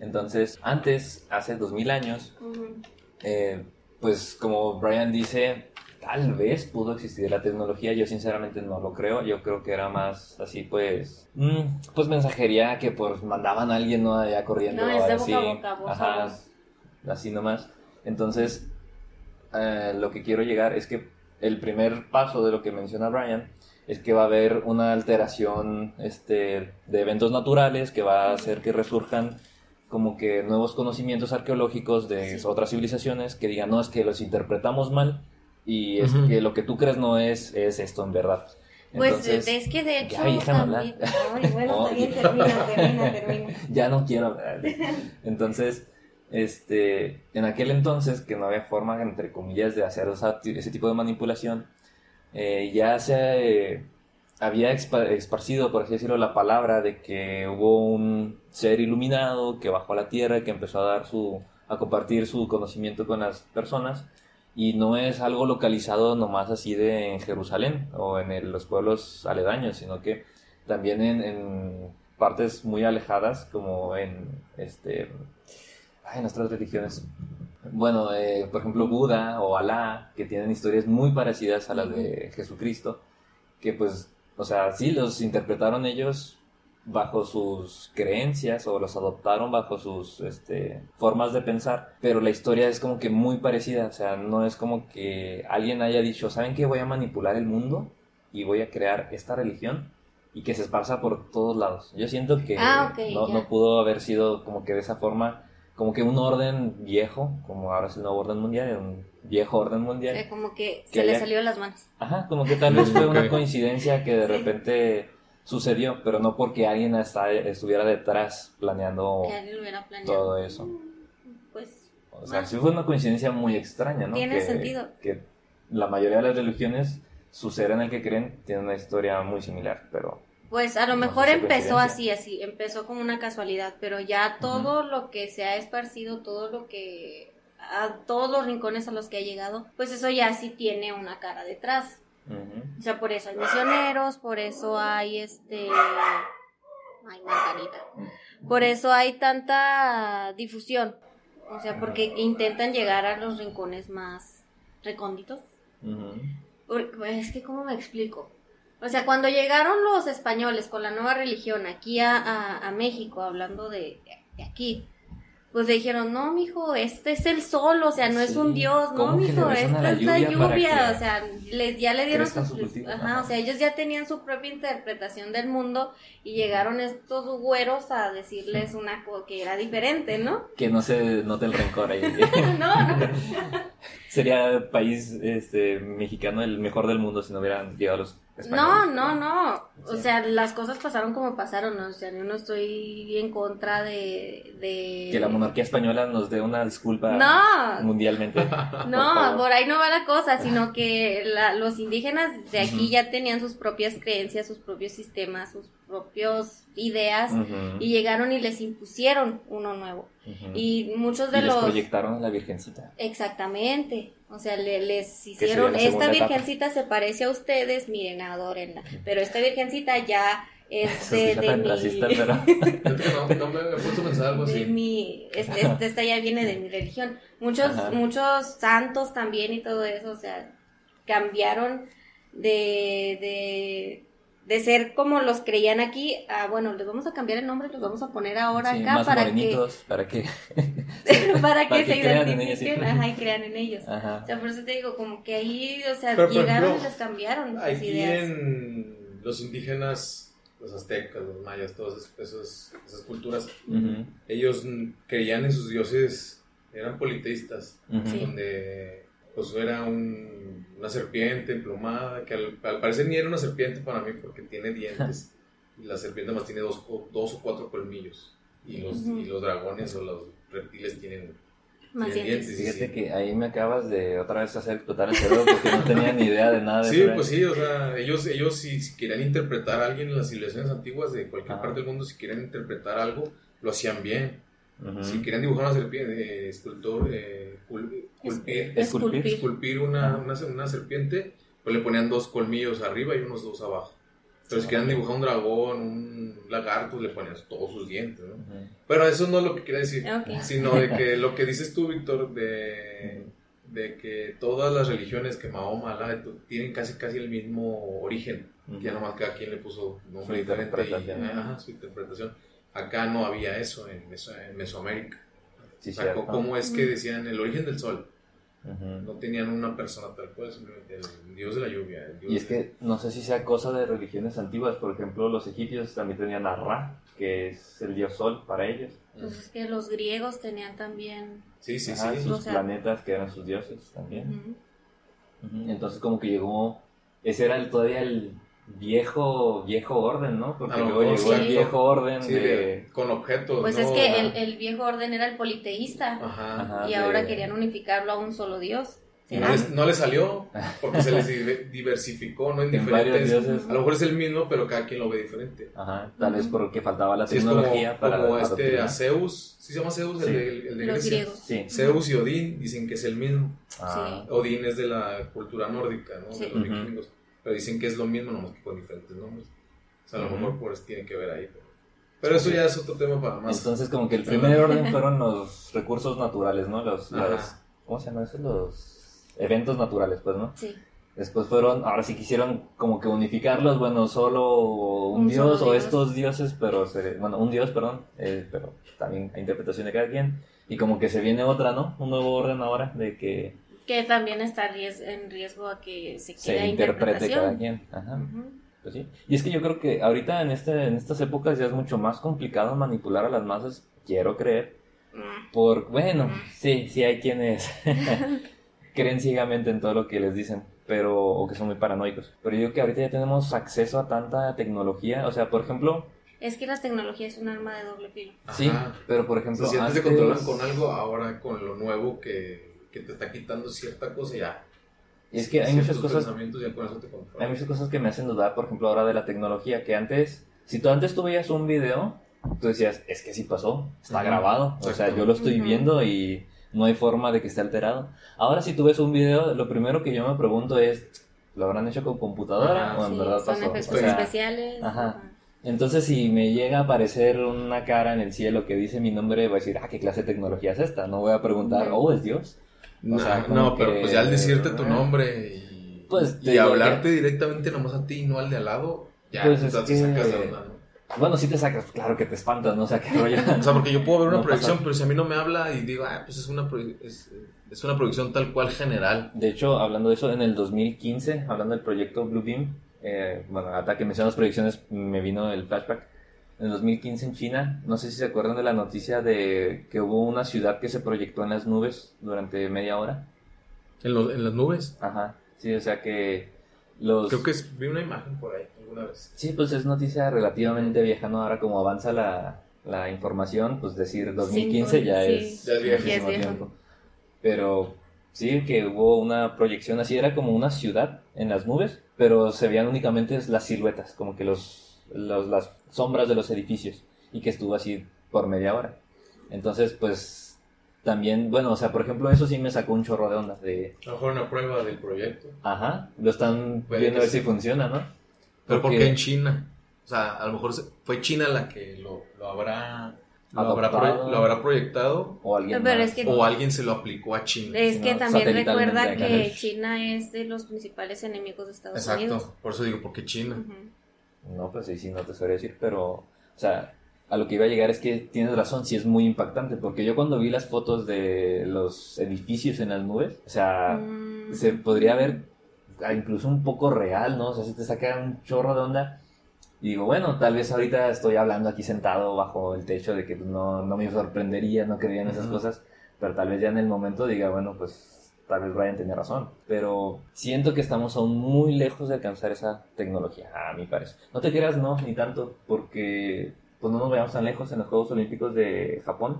Entonces, antes, hace dos mil años, ujú. eh, pues como Brian dice, tal vez pudo existir la tecnología, yo sinceramente no lo creo, yo creo que era más así pues, mm, pues mensajería que pues mandaban a alguien ¿no? allá corriendo. No, es de así, boca a boca, voz a ajá, así nomás. Entonces, eh, lo que quiero llegar es que el primer paso de lo que menciona Brian es que va a haber una alteración este, de eventos naturales que va a hacer que resurjan como que nuevos conocimientos arqueológicos de Sí. otras civilizaciones que digan, no, es que los interpretamos mal y es que lo que tú crees no es, es esto en verdad. Pues Entonces, es que de hecho ya, déjame también... Bueno, [LAUGHS] bien, termina, termina, termina. [LAUGHS] ya no quiero hablar. Entonces, este, en aquel entonces, que no había forma, entre comillas, de hacer esa- ese tipo de manipulación, eh, ya se eh, había esparcido, por así decirlo, la palabra de que hubo un ser iluminado que bajó a la tierra que empezó a dar su, a compartir su conocimiento con las personas. Y no es algo localizado nomás así de en Jerusalén o en los pueblos aledaños, sino que también en, partes muy alejadas, como en este en otras religiones. Bueno, eh, por ejemplo, Buda o Alá, que tienen historias muy parecidas a las de Jesucristo, que pues, o sea, sí los interpretaron ellos bajo sus creencias o los adoptaron bajo sus este, formas de pensar, pero la historia es como que muy parecida, o sea, no es como que alguien haya dicho, ¿saben qué? Voy a manipular el mundo y voy a crear esta religión y que se esparza por todos lados. Yo siento que Ah, no pudo haber sido como que de esa forma, como que un orden viejo, como ahora es el nuevo orden mundial, un viejo orden O mundial. sea, como que Que se le salió de las manos. Ajá, como que tal vez fue [LAUGHS] una coincidencia que de Sí. repente sucedió, pero no porque alguien hasta estuviera detrás planeando Que alguien lo hubiera planeado. todo eso. Pues, O sea, sí fue una coincidencia muy extraña, ¿no? Tiene que, sentido. Que la mayoría de las religiones, su ser en el que creen, tiene una historia muy similar, pero... pues a lo No mejor empezó así, así, empezó como una casualidad, pero ya todo lo que se ha esparcido, todo lo que a todos los rincones a los que ha llegado, pues eso ya sí tiene una cara detrás. O sea, por eso hay misioneros, por eso hay este... Ay, Margarita. Por eso hay tanta difusión. O sea, porque intentan llegar a los rincones más recónditos. Ujú. Por- pues, es que, ¿cómo me explico? O sea, cuando llegaron los españoles con la nueva religión aquí a, a- a México, hablando de, de aquí, pues le dijeron, no, mijo, este es el sol, o sea, no es un dios, no, ¿cómo que le mijo, esta la es la lluvia o sea, le- ya le dieron cultivos? Ajá, o sea, ellos ya tenían su propia interpretación del mundo y llegaron estos güeros a decirles una cosa que era diferente, ¿no? Que no se note el rencor ahí. [LAUGHS] no, no, Sería el país este, mexicano el mejor del mundo si no hubieran llegado los No, no, no. O Sí. sea, las cosas pasaron como pasaron. ¿no? O sea, yo no estoy en contra de. de... Que la monarquía española nos dé una disculpa No, mundialmente. [LAUGHS] no, por ahí no va la cosa, sino que la- los indígenas de aquí ya tenían sus propias creencias, sus propios sistemas, sus propias ideas y llegaron y les impusieron uno nuevo. Y muchos Y de les los. proyectaron a la virgencita. Exactamente. O sea, le- les hicieron, esta etapa. virgencita se parece a ustedes, miren, adórenla. Pero esta virgencita ya este, [LAUGHS] escucha de mi, racista, [LAUGHS] pero... Fíjate que no, no me he puesto a pensar algo de así. mi, este, este- esta ya viene de mi religión. Muchos, Ajá. muchos santos también y todo eso, o sea, cambiaron de, de, de ser como los creían aquí a, bueno, les vamos a cambiar el nombre, los vamos a poner ahora Sí, acá más para que, para que... [LAUGHS] para que para se que identifiquen, ajá, y crean en ellos. Ajá. O sea, por eso te digo, como que ahí, o sea, Pero, llegaron ejemplo, y les cambiaron sus Aquí ideas. en los indígenas, los aztecas, los mayas, todas esas, esas- esas culturas, ellos creían en sus dioses, eran politeístas. Sí. donde pues era un- una serpiente emplumada, que al, al parecer ni era una serpiente para mí porque tiene [LAUGHS] dientes, y la serpiente más tiene dos, dos o cuatro colmillos, y los, Ujú. y los dragones o los reptiles tienen... Más sí, Fíjate sí. que ahí me acabas de otra vez hacer explotar el cerebro porque no tenía ni idea de nada de Sí. ¿eh? pues sí, o sea, ellos, ellos si, si querían interpretar a alguien en las civilizaciones antiguas de cualquier Ajá. parte del mundo, si querían interpretar algo, lo hacían bien. Ujú. Si querían dibujar una serpiente, eh, escultor, eh, cul- esculpir, Esculpir. esculpir una, una, una serpiente, pues le ponían dos colmillos arriba y unos dos abajo. Pero si querían dibujar un dragón, un lagarto, le ponían todos sus dientes. Pero eso no es lo que quería decir, sino de que [LAUGHS] lo que dices tú, Víctor, de, de que todas las religiones, que Mahoma, y todo, tienen casi casi el mismo origen, que ya nomás cada quien le puso nombre Su diferente y interpretación. ajá, su interpretación. Acá no había eso en, Meso- en Mesoamérica. Sí, o sea, cierto. ¿cómo es que decían el origen del sol? No tenían una persona tal cual, simplemente el dios de la lluvia. el dios Y es de- que no sé si sea cosa de religiones antiguas. Por ejemplo, los egipcios también tenían a Ra, que es el dios sol para ellos. Pues es que los griegos tenían también. Sí, sí, Ajá, sí. sus O sea- planetas que eran sus dioses también. Entonces como que llegó, ese era el, todavía el viejo viejo orden, ¿no? Porque luego llegó el viejo orden Sí, de... de- con objetos. Pues ¿no? es que el, el viejo orden era el politeísta Ajá. Ajá, y de- ahora querían unificarlo a un solo dios. No les, no les salió [LAUGHS] porque se les di- diversificó, ¿no? En diferentes. dioses. A lo mejor es el mismo, pero cada quien lo ve diferente. Ajá, tal vez porque faltaba la Sí, es como, tecnología para como este a Zeus, ¿sí se llama Zeus? Sí. El de, el de Los Grecia. griegos. Sí. Zeus y Odín dicen que es el mismo. Ah, Odín es de la cultura nórdica, ¿no? Sí. De los vikingos. Pero dicen que es lo mismo, nomás que con diferentes nombres. O sea, a lo mejor por eso tiene que ver ahí. Pero, pero eso ya es otro tema para más. Entonces como que el primer orden [LAUGHS] fueron los recursos naturales, ¿no? Los, los- ¿cómo se llaman esos? Los eventos naturales, pues, ¿no? Sí. Después fueron, ahora sí quisieron como que unificarlos, bueno, solo un, Un dios solo o dios. estos dioses, pero, se- bueno, un dios, perdón, eh, pero también hay interpretación de cada quien. Y como que se viene otra, ¿no? Un nuevo orden ahora de que Que también está ries- en riesgo a que se se quede interprete cada interpretación. quien. Ajá. Pues sí. Y es que yo creo que ahorita en, este, en estas épocas ya es mucho más complicado manipular a las masas, quiero creer. Mm. Por, bueno, sí, sí hay quienes [LAUGHS] [LAUGHS] creen ciegamente en todo lo que les dicen, pero, o que son muy paranoicos. Pero yo digo que ahorita ya tenemos acceso a tanta tecnología, o sea, por ejemplo, Es que la tecnología es un arma de doble filo. sí, Ajá. pero por O ejemplo, sea, si antes te antes- controlan con algo, ahora con lo nuevo que, que te está quitando cierta cosa, ya. y es que hay muchas cosas pensamientos ya con eso te controlan. Hay muchas cosas que me hacen dudar, por ejemplo, ahora de la tecnología, que antes, si tú antes tú veías un video, tú decías, es que sí pasó, está grabado, o sea, yo lo estoy viendo y no hay forma de que esté alterado. Ahora si tú ves un video, lo primero que yo me pregunto es, ¿lo habrán hecho con computadora Ajá, o en Sí, verdad son pasó? efectos O sea, especiales. ajá. entonces si me llega a aparecer una cara en el cielo que dice mi nombre, voy a decir, ah, ¿qué clase de tecnología es esta? No voy a preguntar, oh, es Dios. No, sea, como no, pero que- pues ya al decirte tu nombre y, Pues, y digo hablarte directamente nomás a ti y no al de al lado, ya Pues es que- sacas de onda, ¿no? Bueno, si te sacas, claro que te espantas, ¿no? O sea, que rollo. [LAUGHS] O sea, porque yo puedo ver [LAUGHS] una No proyección, pasa. pero si a mí no me habla y digo, ah, pues es una, es, es una proyección tal cual general. De hecho, hablando de eso, en el 2015, hablando del proyecto Bluebeam, eh, bueno, hasta que mencionas proyecciones, me vino el flashback. En el 2015 en China, no sé si se acuerdan de la noticia de que hubo una ciudad que se proyectó en las nubes durante media hora. En, los, en las nubes. Ajá, sí, o sea que los... Creo que es- vi una imagen por ahí alguna vez. Sí, pues es noticia relativamente vieja, ¿no? Ahora como avanza la, la información, pues decir 2015 Cinco, ya sí. es Ya es Ya es viejo. tiempo. Pero sí que hubo una proyección así, era como una ciudad en las nubes, pero se veían únicamente las siluetas, como que los, los- las sombras de los edificios, y que estuvo así por media hora. Entonces, pues también, bueno, o sea, por ejemplo, eso sí me sacó un chorro de onda, de, A lo mejor una prueba del proyecto. ajá, lo están Puede viendo a ver sí. si funciona, ¿no? Pero ¿por Porque- qué en China? O sea, a lo mejor fue China la que lo, lo habrá, lo habrá, lo proyectado O alguien Pero más. es que- o alguien se lo aplicó a China. Es que no, también recuerda que China es de los principales enemigos de Estados Unidos. Exacto, por eso digo, porque China. No, pues sí, sí, no te sabría decir, pero, o sea, a lo que iba a llegar es que tienes razón, sí es muy impactante, porque yo cuando vi las fotos de los edificios en las nubes, o sea, Mm. se podría ver incluso un poco real, ¿no? O sea, se te saca un chorro de onda. Y digo, bueno, tal vez ahorita estoy hablando aquí sentado bajo el techo de que pues, no, no me sorprendería, no creía en esas cosas, pero tal vez ya en el momento diga, bueno, pues tal vez Brian tenía razón. Pero siento que estamos aún muy lejos de alcanzar esa tecnología, a mi parecer. No te creas, no, ni tanto, porque pues no nos vayamos tan lejos en los Juegos Olímpicos de Japón,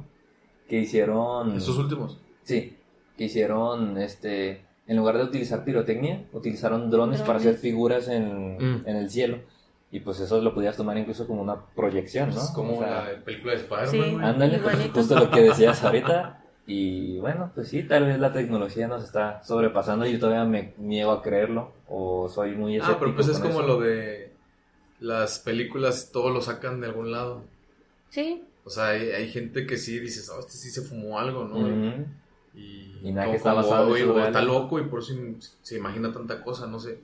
que hicieron... Estos últimos. Sí, que hicieron, este, en lugar de utilizar pirotecnia, utilizaron drones, para hacer figuras en, Mm. en el cielo. Y pues eso lo podías tomar incluso como una proyección, ¿no? Es como O sea, la película de Spider-Man. Sí. Ándale, pues, justo lo que decías ahorita. [LAUGHS] Y bueno, pues sí, tal vez la tecnología nos está sobrepasando y yo todavía me niego a creerlo. O soy muy Ah, escéptico pero pues es como eso. lo de las películas, todo lo sacan de algún lado. Sí, O sea, hay, hay gente que sí dices, oh, este sí se fumó algo, ¿no? Y, Y nada, como- que está como, basado en o está loco y por eso se imagina tanta cosa, no sé.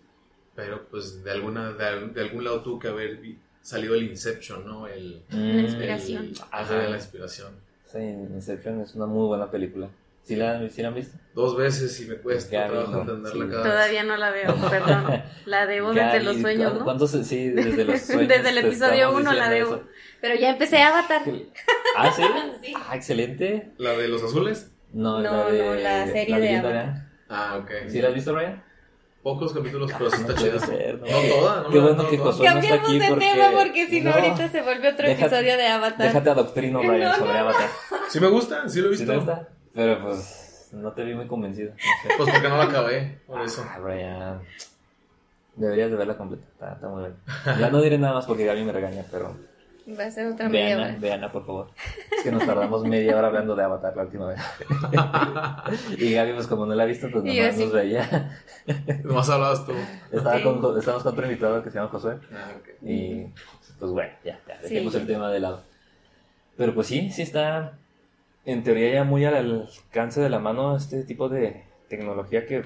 Pero pues de alguna de, de algún lado tuvo que haber salido el Inception, ¿no? El, La Mm, inspiración. el- Ah, ajá, la inspiración. Sí, Inception es una muy buena película. ¿Sí la, ¿sí la han visto? Dos veces y me cuesta trabajo no, entenderla sí. cada vez. todavía no la veo, [LAUGHS] perdón. La debo desde los sueños, ¿cu- ¿no? ¿Cuántos? Sí, desde los [LAUGHS] sueños. Desde el episodio estamos uno la diciendo debo. eso. Pero ya empecé Avatar. Ah, ¿sí? [LAUGHS] Sí. Ah, excelente. ¿La de los azules? No, No, la de no, la serie de leyenda Avatar. Ah, ok. ¿Sí la has visto, Ryan? Pocos capítulos, pero sí [LAUGHS] No está puede chida. ser, No toda, no Qué bueno no que. Josué no está Cambiemos aquí de porque... tema porque si no, No, ahorita se vuelve otro Deja- episodio de Avatar. Déjate adoctrino, [LAUGHS] Ryan, No, sobre no. Avatar. Sí me gusta, sí lo he ¿Sí visto. te gusta? Pero pues no te vi muy convencido. No sé. Pues porque no la acabé, por eso. Ah, Ryan. Deberías de verla completa. Está, está muy bien. Ya no diré nada más porque Gaby me regaña, pero Va a ser otra media hora. veanla, por favor. [LAUGHS] Es que nos tardamos media hora hablando de Avatar la última vez. [LAUGHS] y Gaby, pues como no la ha visto, pues nomás así. nos veía. [LAUGHS] Nomás hablabas tú. Estaba Sí. con, estábamos con otro invitado que se llama Josué. Ah, ok. Y pues bueno, ya, ya, Sí, dejemos el tema de lado. Pero pues sí, sí está en teoría ya muy al alcance de la mano este tipo de tecnología que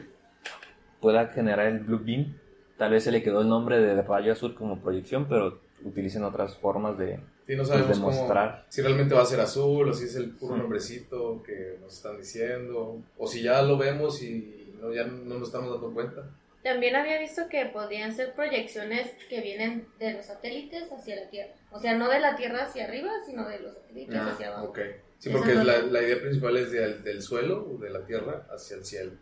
pueda generar el Blue Beam. Tal vez se le quedó el nombre de rayo azul como proyección, pero utilicen otras formas de... Sí, no Pues cómo, demostrar. si realmente va a ser azul o si es el puro Sí. nombrecito que nos están diciendo o si ya lo vemos y no, ya no nos estamos dando cuenta. También había visto que podían ser proyecciones que vienen de los satélites hacia la Tierra. O sea, no de la Tierra hacia arriba, sino de los satélites Ah, hacia abajo. ok. Sí, porque es la, idea principal es del, del suelo o de la tierra hacia el cielo.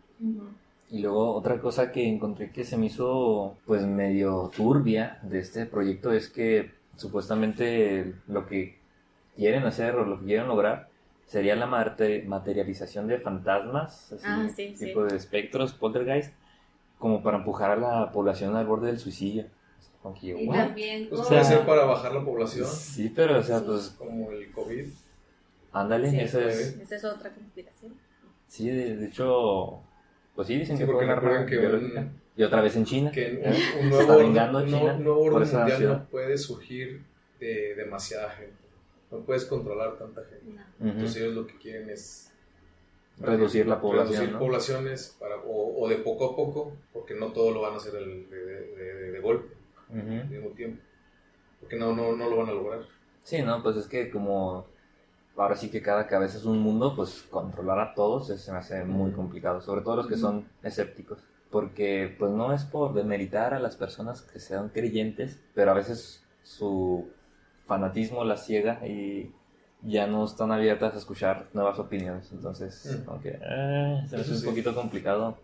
Y luego otra cosa que encontré que se me hizo pues medio turbia de este proyecto es que supuestamente lo que quieren hacer o lo que quieren lograr sería la mate- materialización de fantasmas, así, Ah, sí, tipo de espectros, poltergeist, como para empujar a la población al borde del suicidio. Como que yo, Y "What?". también Pues puede sea, ser para bajar la población, Sí, pero o sea, Sí. pues como el COVID. ándale, Sí. eso es... Esa es otra conspiración. Sí, de, de hecho, pues sí, dicen Sí, que fue porque una arma recuerden que biológica. un- Y otra vez en China. Que un, un nuevo, está vengando un China nuevo- orden mundial ciudad. no puede surgir de demasiada gente. No puedes controlar tanta gente. No. Entonces ellos lo que quieren es Reducir la población, reducir ¿no? poblaciones para, o, o de poco a poco, porque no todo lo van a hacer el- de, de- de- de golpe al mismo tiempo. Porque no, no, no lo van a lograr. Sí, no, pues es que como ahora sí que cada cabeza es un mundo, pues controlar a todos se me hace muy complicado, sobre todo los que son escépticos, porque pues no es por demeritar a las personas que sean creyentes, pero a veces su fanatismo las ciega y ya no están abiertas a escuchar nuevas opiniones, entonces Mm. como que eh, se me hace un sí. poquito complicado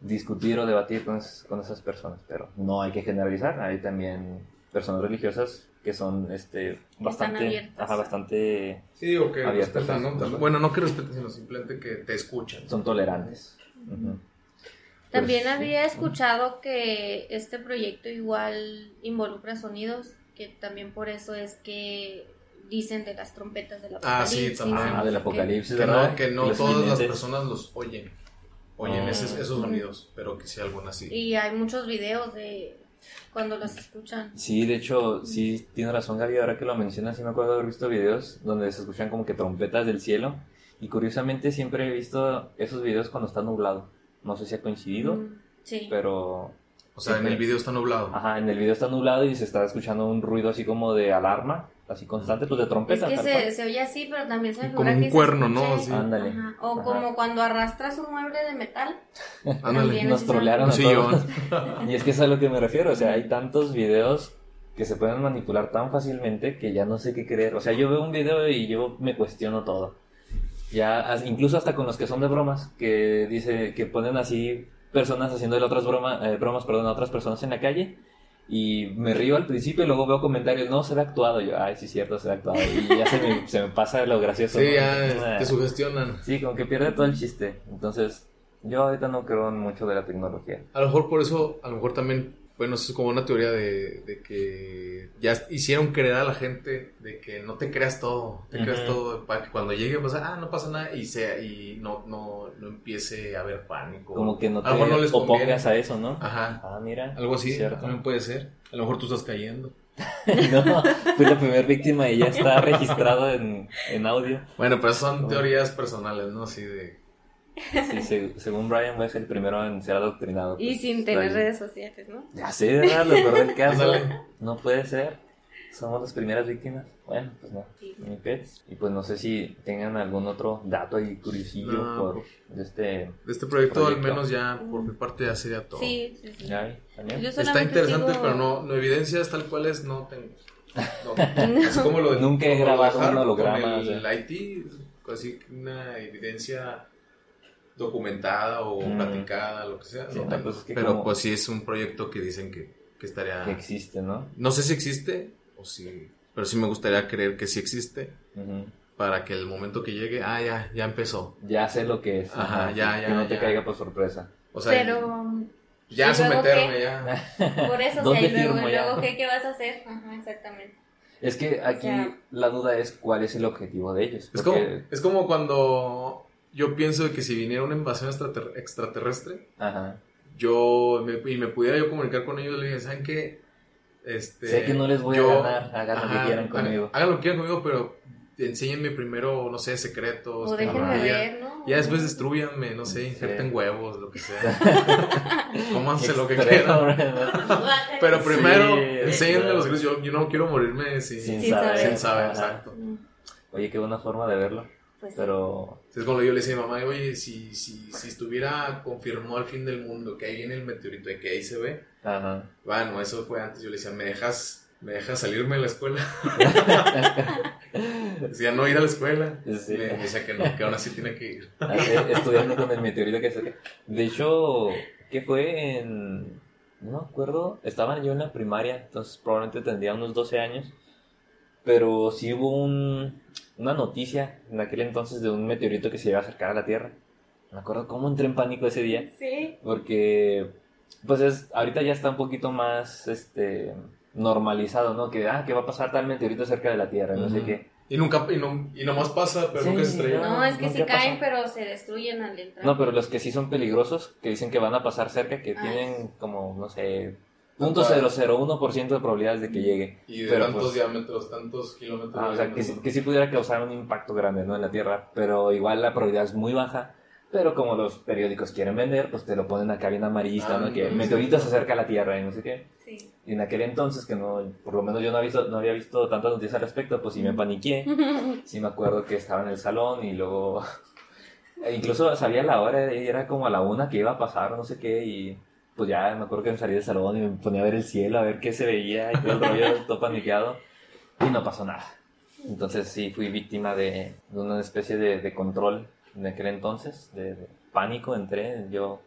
discutir o debatir con, es- con esas personas, pero no hay que generalizar, hay también personas religiosas que son este bastante ajá, bastante Sí, digo que Abiertas respetan, ¿no? Bueno, no que respeten, sino simplemente que te escuchan. son tolerantes Ujú. También Pues, había escuchado que este proyecto igual involucra sonidos, que también por eso es que dicen de las trompetas del Ah, sí, apocalipsis. también. ah, del que- apocalipsis Que no, que no Los todas las jinetes. personas los oyen. Oyen Ah. esos, esos sonidos, pero que sea algo así. Y hay muchos videos de cuando los escuchan. Sí, de hecho, sí, tiene razón Gaby, ahora que lo mencionas, sí me acuerdo de haber visto videos donde se escuchan como que trompetas del cielo. Y curiosamente siempre he visto esos videos cuando está nublado. No sé si ha coincidido, Mm, Sí. pero... O sea, en el video está nublado. Ajá, en el video está nublado y se está escuchando un ruido así como de alarma, así constante, pues de Es trompeta. que tal se, se oye así, pero también se Como un que se cuerno, ¿no? Así. Ándale. Ajá. O Ajá. como cuando arrastras un mueble de metal. Ándale. Nos trolearon a todos. [LAUGHS] Y es que es a lo que me refiero, o sea, hay tantos videos que se pueden manipular tan fácilmente que ya no sé qué creer. O sea, yo veo un video y yo me cuestiono todo. Ya, incluso hasta con los que son de bromas, que dice que ponen así personas haciendo otras broma, eh, bromas perdón, a otras personas en la calle y me río al principio y luego veo comentarios, no, se ve actuado. Yo, ay, sí, cierto, se ve actuado. Y ya se me, se me pasa lo gracioso. Sí, ¿no? ya te sugestionan. Sí, como que pierde todo el chiste. Entonces, yo ahorita no creo mucho de la tecnología. A lo mejor por eso, a lo mejor también, bueno, eso es como una teoría de, de que ya hicieron creer a la gente de que no te creas todo, te creas todo, para que cuando llegue, pues, ah, no pasa nada y sea, y no, no, no empiece a haber pánico. Como que no te no les opongas a eso, ¿no? Ajá, Ah, mira. algo así, Cierto. también puede ser. A lo mejor tú estás cayendo. [LAUGHS] no, fui la primera víctima y ya está registrado en, en audio. Bueno, pero son teorías personales, ¿no? Así de... [LAUGHS] Sí, se- según Brian voy a ser el primero en ser adoctrinado. Y pues, sin está tener ahí. redes sociales, ¿no? Ya sé, ¿verdad? Lo peor del caso. No puede ser. Somos las primeras víctimas. Bueno, pues no. Sí. Y pues no sé si tengan algún otro dato ahí curiosillo No. por de este... De este proyecto, al Proyecto. menos ya, por mi parte, ya sería todo. Sí, sí, sí. Yo Está interesante, sigo- pero no, no evidencias tal cuales no tengo. [LAUGHS] No. Es como lo de, Nunca he grabado un holograma, Con o el sea. IT, así una evidencia documentada o Mm. platicada, lo que sea. Sí, no no, pues es que pero como- pues sí es un proyecto que dicen que, que estaría... Que existe, ¿no? No sé si existe o si... Pero sí me gustaría creer que sí existe para que el momento que llegue, ah, ya, ya empezó. Ya sé lo que es. Ajá, ya, ya, Que no te ya. caiga por sorpresa. O sea, Pero ya ¿y luego someterme, qué? ya. [LAUGHS] por eso, o ¿Dónde sea, y luego, firmo y ya? luego ¿qué, qué vas a hacer? Ajá, exactamente. Es que aquí sea- la duda es cuál es el objetivo de ellos. Es como, es como cuando yo pienso de que si viniera una invasión extrater- extraterrestre, Ajá. yo me- y me pudiera yo comunicar con ellos, le dije, ¿saben qué? Este, Sé que no les voy a ganar, hagan lo que quieran conmigo. Hagan lo que quieran conmigo, pero enséñenme primero, no sé, secretos. O déjenme ver, ¿no? Ya después destruyanme, no sé, Sí. injerten huevos, lo que sea. [LAUGHS] Cómanse lo que quieran. [LAUGHS] Pero primero, Sí, enséñenme claro. los secretos. Yo, yo no quiero morirme sin, Sin Sin saber. saber. sin saber, Ajá. exacto. Oye, qué buena forma de verlo. Pues sí. Pero Es como yo le decía a mi mamá, oye, si, si, si estuviera confirmado el fin del mundo, que ahí viene el meteorito y que ahí se ve, ajá. bueno, eso fue antes, yo le decía, ¿me dejas, me dejas salirme de la escuela? [LAUGHS] decía, no ir a la escuela. Sí. Me me decía que no, que aún así tiene que ir. Eh, Estudiando con el meteorito que se De hecho, ¿qué fue en no me acuerdo, estaba yo en la primaria, entonces probablemente tendría unos 12 años, pero sí hubo un, una noticia en aquel entonces de un meteorito que se iba a acercar a la Tierra. Me acuerdo cómo entré en pánico ese día. Sí. Porque, pues es, ahorita ya está un poquito más, este, normalizado, ¿no? Que, ah, que va a pasar tal meteorito cerca de la Tierra, no sé qué. Y nunca, y, no, y nomás pasa, pero Sí, nunca se estrella. No, es que sí ¿qué caen, pasa? pero se destruyen al entrar. No, pero los que sí son peligrosos, que dicen que van a pasar cerca, que tienen como, no sé, Tanta- .001% de probabilidades de que llegue. Y de Pero, tantos pues, diámetros, tantos kilómetros. Ah, o de sea, que, sí- que sí pudiera causar un impacto grande, ¿no? En la Tierra, pero igual la probabilidad es muy baja. Pero como los periódicos quieren vender, pues te lo ponen acá bien amarillista, Ah, ¿no? Que sí. meteorito se acerca a la Tierra y no sé qué. Sí. Y en aquel entonces, que no, por lo menos yo no había visto, no había visto tantas noticias al respecto, pues sí me paniqué. [LAUGHS] Sí me acuerdo que estaba en el salón y luego... [LAUGHS] e incluso sabía la hora y era como a la una que iba a pasar, no sé qué, y pues ya me acuerdo que me salí del salón y me ponía a ver el cielo, a ver qué se veía y todo el rollo, [LAUGHS] todo paniqueado, y no pasó nada. Entonces sí fui víctima de, de una especie de, de control en aquel entonces, de, de pánico, entré, yo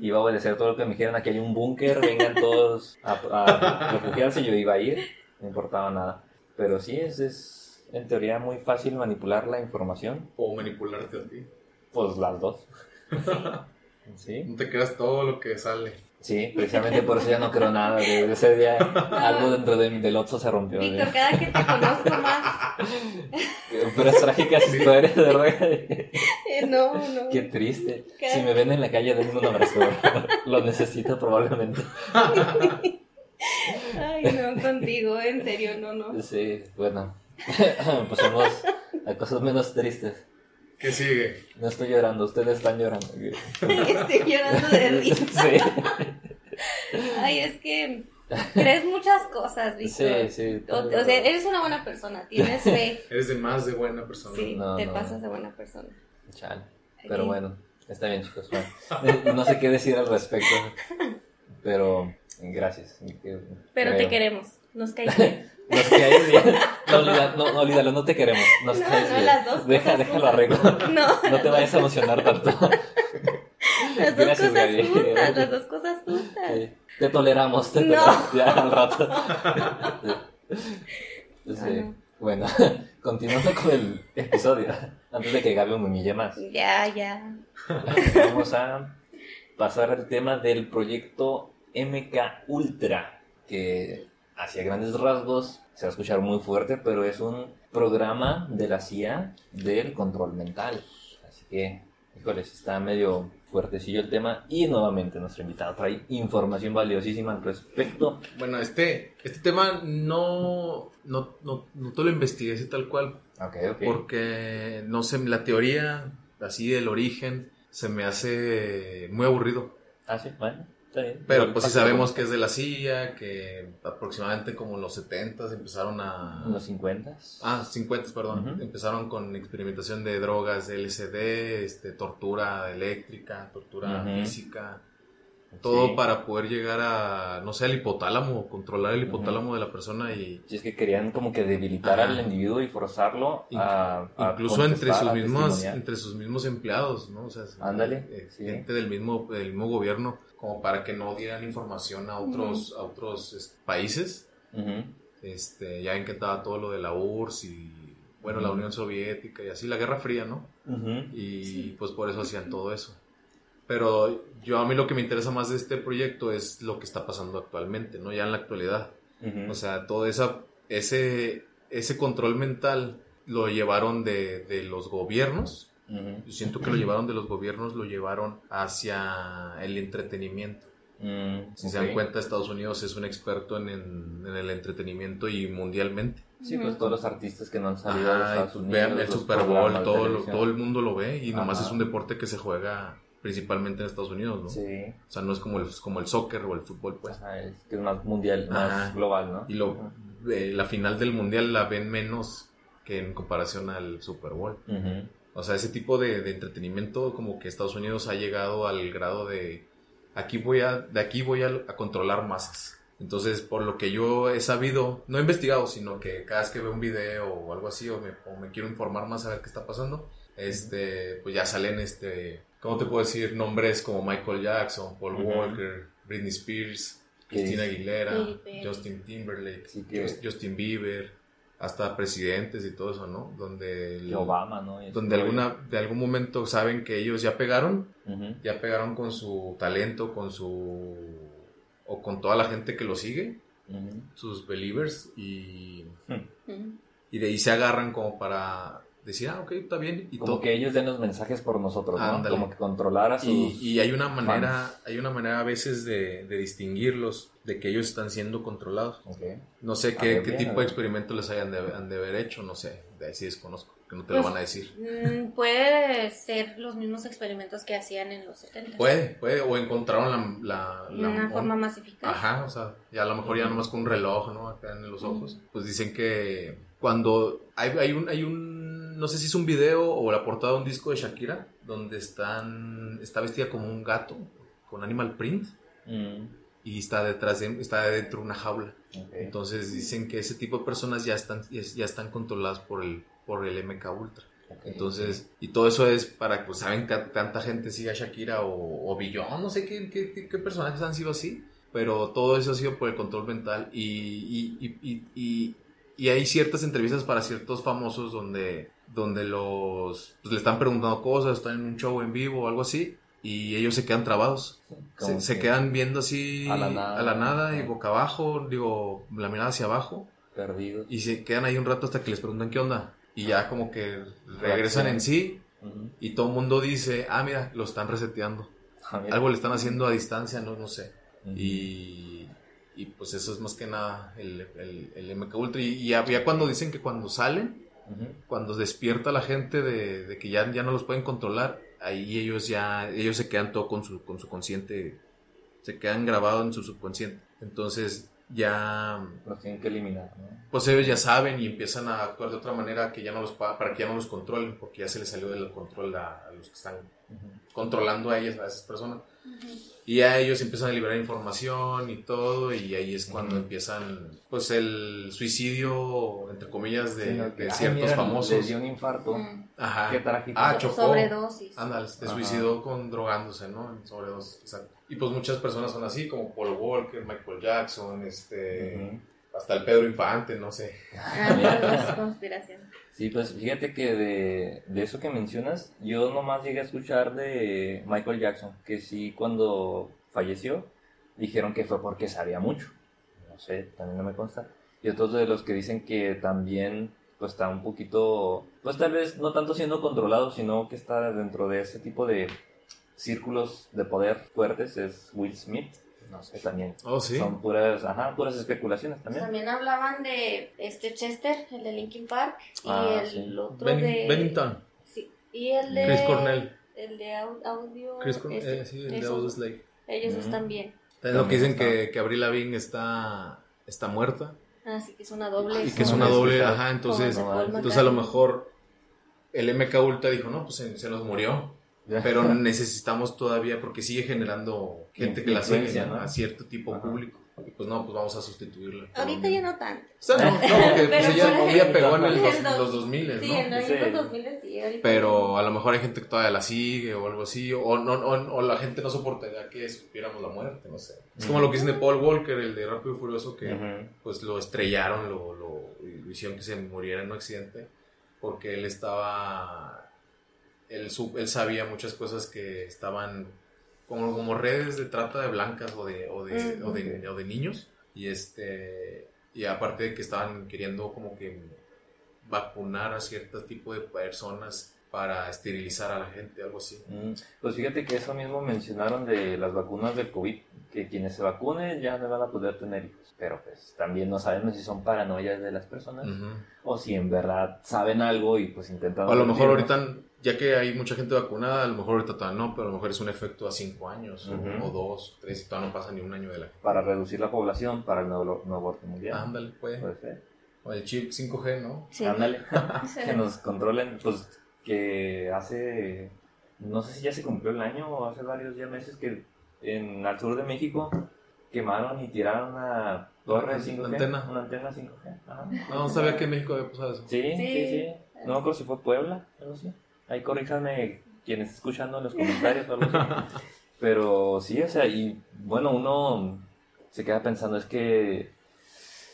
iba a obedecer todo lo que me dijeran, aquí hay un búnker, vengan todos a, a refugiarse, yo iba a ir, no importaba nada. Pero sí, es, es en teoría muy fácil manipular la información, O manipularte a ti. pues las dos. Sí, No te creas todo lo que sale. Sí, precisamente por eso ya no creo nada. Desde ese día [LAUGHS] algo dentro de, del Otso se rompió. de- Víctor, cada que te conozco más. [LAUGHS] Pero es trágicas historias, de verdad. Eh, no, no. Qué triste. Si me ven en la calle, denme un abrazo. [LAUGHS] Lo necesito probablemente. Ay, no, contigo, en serio, no, no. Sí, bueno. Pasamos a cosas menos tristes. ¿Qué sigue? No estoy llorando, ustedes están llorando. [LAUGHS] Estoy llorando de risa. Sí, Ay, es que crees muchas cosas, Víctor. sí, sí. O, o sea, eres una buena persona, tienes fe. [LAUGHS] Eres de más de buena persona. Sí, No, te no. pasas de buena persona. Chale. Pero bueno, está bien, chicos. Bueno, no sé qué decir al respecto. Pero gracias. Pero te queremos, nos caes bien. Nos caes bien. [LAUGHS] No, no, no, olvídalo, no te queremos. Nos No, caes no, bien. las dos Deja, cosas déjalo arreglo. No, [LAUGHS] No te vayas a emocionar tanto. [LAUGHS] las dos Gracias, cosas Gaby. juntas, las dos cosas juntas. Sí. Te toleramos, te toleramos. Ya al rato. Sí. Bueno, continuando con el episodio, antes de que Gaby me humille más. Ya, ya. Vamos a pasar al tema del proyecto MK Ultra, que hacia grandes rasgos se va a escuchar muy fuerte, pero es un programa de la CIA del control mental. Así que, híjoles, está medio fuertecillo el tema y nuevamente nuestro invitado trae información valiosísima al respecto. Bueno, este, este tema no, no, no, no te lo investigué así tal cual, Ok, ok. porque no sé, la teoría así del origen se me hace muy aburrido. Ah, sí, bueno, bien. Pero pues sí sabemos que es de la CIA, que aproximadamente como en los 70 empezaron a... En los 50. Ah, 50, perdón. Empezaron con experimentación de drogas, de LSD, este, tortura eléctrica, tortura física. Todo Sí. para poder llegar a, no sé, al hipotálamo, controlar el hipotálamo de la persona y Si es que querían como que debilitar Ajá. al individuo y forzarlo In- a, a incluso entre sus mismos entre sus mismos empleados, ¿no? O sea, Ándale, eh, sí. gente del mismo del mismo gobierno como para que no dieran información a otros a otros este, países. Este, ya ven que estaba todo lo de la URSS y bueno, la. Unión Soviética y así la Guerra Fría, ¿no? Ujú. y pues por eso hacían todo eso. Pero yo a mí lo que me interesa más de este proyecto es lo que está pasando actualmente, ¿no? Ya en la actualidad. O sea, todo esa, ese, ese control mental lo llevaron de, de los gobiernos. Yo siento que lo llevaron de los gobiernos, lo llevaron hacia el entretenimiento. Mm, Si se dan cuenta, Estados Unidos es un experto en, en- en el entretenimiento y mundialmente. Sí, pues todos los artistas que no han salido Ajá, y Estados Unidos. vean el Super Bowl, todo, todo el mundo lo ve y nomás es un deporte que se juega principalmente en Estados Unidos, ¿no? Sí, O sea, no es como el, como el soccer o el fútbol, pues. Ajá, es que es más mundial, más global, ¿no? Y lo, eh, la final del mundial la ven menos que en comparación al Super Bowl. O sea, ese tipo de, de entretenimiento como que Estados Unidos ha llegado al grado de aquí voy a, de aquí voy a, a controlar masas. Entonces, por lo que yo he sabido, no he investigado, sino que cada vez que veo un video o algo así, o me, o me quiero informar más a ver qué está pasando, este, pues ya salen, este, ¿cómo te puedo decir? Nombres como Michael Jackson, Paul. Walker, Britney Spears, es- Aguilera. Justin Timberlake, Sí, que- Just- Justin Bieber, hasta presidentes y todo eso, ¿no? Donde, el- Obama, ¿no? Donde rollo. alguna, de algún momento saben que ellos ya pegaron, ya pegaron con su talento, con su... o con toda la gente que lo sigue, sus believers, y, Ujú. y de ahí se agarran como para decir, ah, ok, está bien, y Como todo. que ellos den los mensajes por nosotros, ¿no? Ándale. Como que controlar a sus... Y, y hay una manera, fans. hay una manera a veces de, de distinguirlos, de que ellos están siendo controlados. Ok. No sé Ah, qué, qué bien, tipo ¿no? de experimento les hayan de, han de haber hecho, no sé, de ahí sí desconozco, que no te lo Pues, van a decir. Mm, Puede ser los mismos experimentos que hacían en los 70. Puede, puede, o encontraron la... la, De la- una on- forma más eficaz. Ajá, o sea, ya a lo mejor ya nomás con un reloj, ¿no? Acá en los ojos. Pues dicen que cuando hay, hay un, hay un, no sé si es un video o la portada de un disco de Shakira, donde están, está vestida como un gato, con animal print, Mm, y está detrás de, está dentro de una jaula. Entonces dicen que ese tipo de personas ya están, ya, están controladas por el, por el MK Ultra. Entonces, y todo eso es para que, pues, saben que tanta gente siga a Shakira o, o Billón, no sé qué, qué, qué- qué personajes han sido así, pero todo eso ha sido por el control mental y, y, y, y, y- y hay ciertas entrevistas para ciertos famosos donde, donde los, pues, le están preguntando cosas, están en un show en vivo o algo así, y ellos se quedan trabados. Se, se que quedan viendo así a la nada. a la nada y boca abajo, digo, la mirada hacia abajo, Perdidos. y se quedan ahí un rato hasta que les preguntan qué onda. Y ya como que regresan en sí y todo el mundo dice, ah, mira, lo están reseteando. Ah. Algo le están haciendo a distancia, no, no sé. Y, y pues eso es más que nada el, el, el MK Ultra. Y, y ya, ya cuando dicen que cuando salen, Cuando despierta la gente de, de que ya, ya no los pueden controlar, ahí ellos ya, ellos se quedan todo con su, con su consciente, se quedan grabados en su subconsciente. Entonces ya, Los tienen que eliminar, ¿no? pues ellos ya saben y empiezan a actuar de otra manera que ya no los, pa- para que ya no los controlen, porque ya se les salió del control a, a los que están controlando a ellas, a esas personas. Y a ellos empiezan a liberar información y todo, y ahí es cuando empiezan, pues, el suicidio, entre comillas, de, Sí, ¿no? de Ay, ciertos mira, famosos. Le dio un infarto. Ajá. Qué trágico. Ah, chocó. Sobredosis. Ándale, se suicidó con drogándose, ¿no? En sobredosis, exacto. Y pues muchas personas son así, como Paul Walker, Michael Jackson, este. Hasta el Pedro Infante, no sé. Ah, las conspiraciones. Sí, pues fíjate que de, de eso que mencionas, yo nomás llegué a escuchar de Michael Jackson, que sí cuando falleció dijeron que fue porque sabía mucho. No sé, también no me consta. Y otros de los que dicen que también pues está un poquito, pues tal vez no tanto siendo controlado, sino que está dentro de ese tipo de círculos de poder fuertes, es Will Smith. No sé, también. Oh, sí. Son puras, ajá, puras especulaciones también. También hablaban de este Chester, el de Linkin Park, y Ah, el sí. otro Ben- de... Bennington, Sí, y el de... Chris Cornell. El de au- audio... Chris Cornell, eh, sí, el de Audio's Lake. Ellos Mm. están bien. También lo que dicen que, está. que Avril Lavigne está, está muerta Así que es una doble. y que es una doble, ajá, entonces, entonces a lo mejor el MK Ultra dijo, no, pues se, se nos murió, pero [LAUGHS] necesitamos todavía, porque sigue generando gente que la sigue, ¿no? ¿no? a cierto tipo Ajá. público. Y pues no, pues vamos a sustituirla. Ahorita ya no tan. O sea, no, no, porque [LAUGHS] pues ella, ella pegó en el dos- en el los 2000, Sí, ¿no? en los Sí. años 2000 sí, ahorita. Pero a lo mejor hay gente que todavía la sigue o algo así, o, no, o, o la gente no soportaría que supiéramos la muerte, no sé. Es como lo que dicen de Paul Walker, el de Rápido y Furioso, que pues lo estrellaron, lo, lo, lo hicieron que se muriera en un accidente, porque él estaba, él, él sabía muchas cosas que estaban como, como redes de trata de blancas o de, o de, o de, o de niños, y este, y aparte de que estaban queriendo como que vacunar a cierto tipo de personas para esterilizar a la gente, algo así. Mm, Pues fíjate que eso mismo mencionaron de las vacunas del COVID, que quienes se vacunen ya no van a poder tener hijos. Pero pues también no sabemos si son paranoias de las personas Ujú. o si en verdad saben algo y pues intentan... O a lo mejor ahorita, ya que hay mucha gente vacunada, a lo mejor ahorita todavía no, pero a lo mejor es un efecto a cinco años, o- Ujú. o, dos, tres, y todavía no pasa ni un año de la Para reducir la población para el nuevo, nuevo orden mundial. Ándale, puede. Puede ser. O el chip 5G, ¿no? Sí. Ándale. [LAUGHS] Que nos controlen, pues que hace, no sé si ya se cumplió el año o hace varios ya meses que en al sur de México quemaron y tiraron una torre Una 5G. antena. Una antena 5G. Ajá. No, no sabía que en México había pasado eso. Sí, sí, Sí. sí. No me acuerdo si fue Puebla, algo así. Ahí corríjanme quien esté escuchando en los comentarios o algo así. [LAUGHS] Pero sí, o sea, y bueno, uno se queda pensando, es que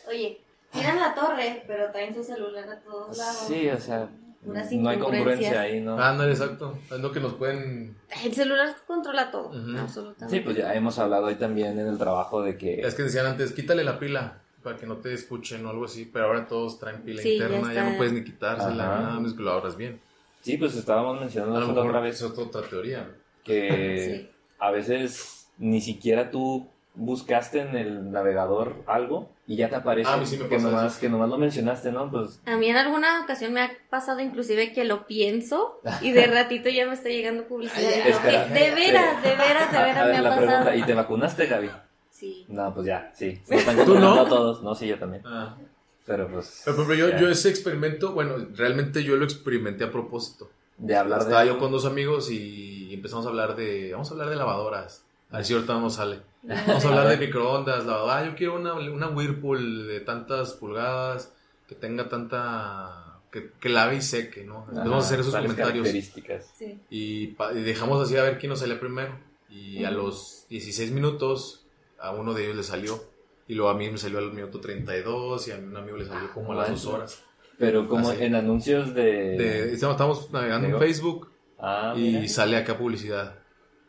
Oye, tiran la torre, pero traen su celular a todos lados. sí, o sea, No hay congruencia ahí, ¿no? Ándale, exacto. Es lo que nos pueden... El celular controla todo, absolutamente. Sí, pues ya hemos hablado ahí también en el trabajo de que... Es que decían antes, quítale la pila para que no te escuchen o algo así, pero ahora todos traen pila Sí, interna, ya, no puedes ni quitársela, Ajá. nada más que lo abras bien. Sí, pues estábamos A mencionando lo eso la mejor otra es vez otra teoría. que [LAUGHS] Sí. a veces ni siquiera tú buscaste en el navegador algo y ya te aparece Ah, a mí sí me que, pasa nomás, eso. que nomás lo mencionaste, ¿no? Pues A mí en alguna ocasión me ha pasado inclusive que lo pienso y [LAUGHS] de ratito ya me está llegando publicidad. Ay, espera. "¿Qué? de veras, de veras, de a veras me ha la pasado. pregunta, ¿y te vacunaste, Gaby? Sí. No, pues ya, sí. [LAUGHS] ¿Tú no? a todos. No, sí, yo también. Ah. Pero pues... Pero, yo, ese experimento, bueno, realmente yo lo experimenté a propósito. De hablar Estaba de... yo con dos amigos y empezamos a hablar de, vamos a hablar de lavadoras. A ver si ahorita no sale. Vamos a hablar de microondas. Ah, yo quiero una, una Whirlpool de tantas pulgadas, que tenga tanta... que, que lave y seque, ¿no? A hacer esos comentarios. características. Sí. Y, pa- y dejamos así a ver quién nos salía primero. Y a los 16 minutos, a uno de ellos le salió. Y luego a mí me salió al minuto 32 y a un amigo le salió como a las dos horas. Pero como Así. en anuncios de... De- estamos, estamos navegando en. Facebook Ah, y mira. sale acá publicidad.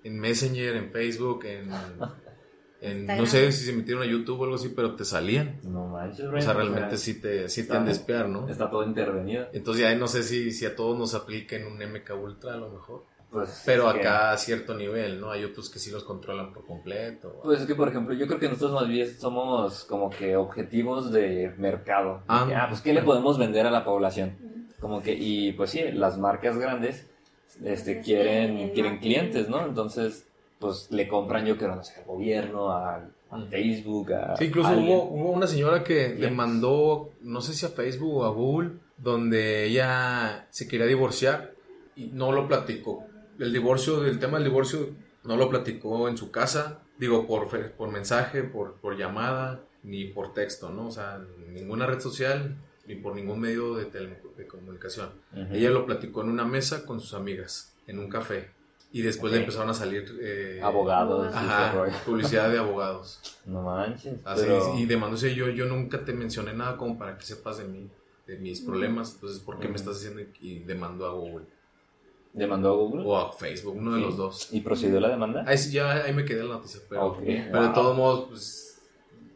En Messenger, en Facebook, en... [LAUGHS] en no sé si se metieron a YouTube o algo así, pero te salían. No manches, O sea, realmente sí te, sí te han de espiar, ¿no? Está todo intervenido. Entonces ya no sé si, si a todos nos apliquen un MK Ultra a lo mejor. Pues, Pero que- acá a cierto nivel, ¿no? Hay otros que sí los controlan por completo. Pues es que, por ejemplo, yo creo que nosotros más bien somos como que objetivos de mercado. Ah. ah, pues ¿qué le podemos vender a la población? Como que, y pues sí, las marcas grandes este, quieren, quieren clientes, ¿no? Entonces, pues le compran, yo creo, no sé, al gobierno, a, a Mm. Facebook, a. Sí, incluso hubo, hubo una señora que le mandó, no sé si a Facebook o a Google, donde ella se quería divorciar y no lo platicó. El divorcio, el tema del divorcio, no lo platicó en su casa, digo, por, fe- por mensaje, por, por llamada, ni por texto, ¿no? O sea, ninguna red social, ni por ningún medio de, de comunicación. Ella lo platicó en una mesa con sus amigas, en un café. Y después le empezaron a salir... eh, Abogados, Ajá, publicidad de [LAUGHS] abogados. No manches. Así, pero- y demándose yo, yo nunca te mencioné nada como para que sepas de mí, de mis problemas, entonces ¿por qué me estás haciendo? Y, demando a Google ¿Demandó a Google? o a Facebook, uno de los dos. ¿Y procedió la demanda? Ahí ya ahí me quedé la noticia, pero, de todos modos, pues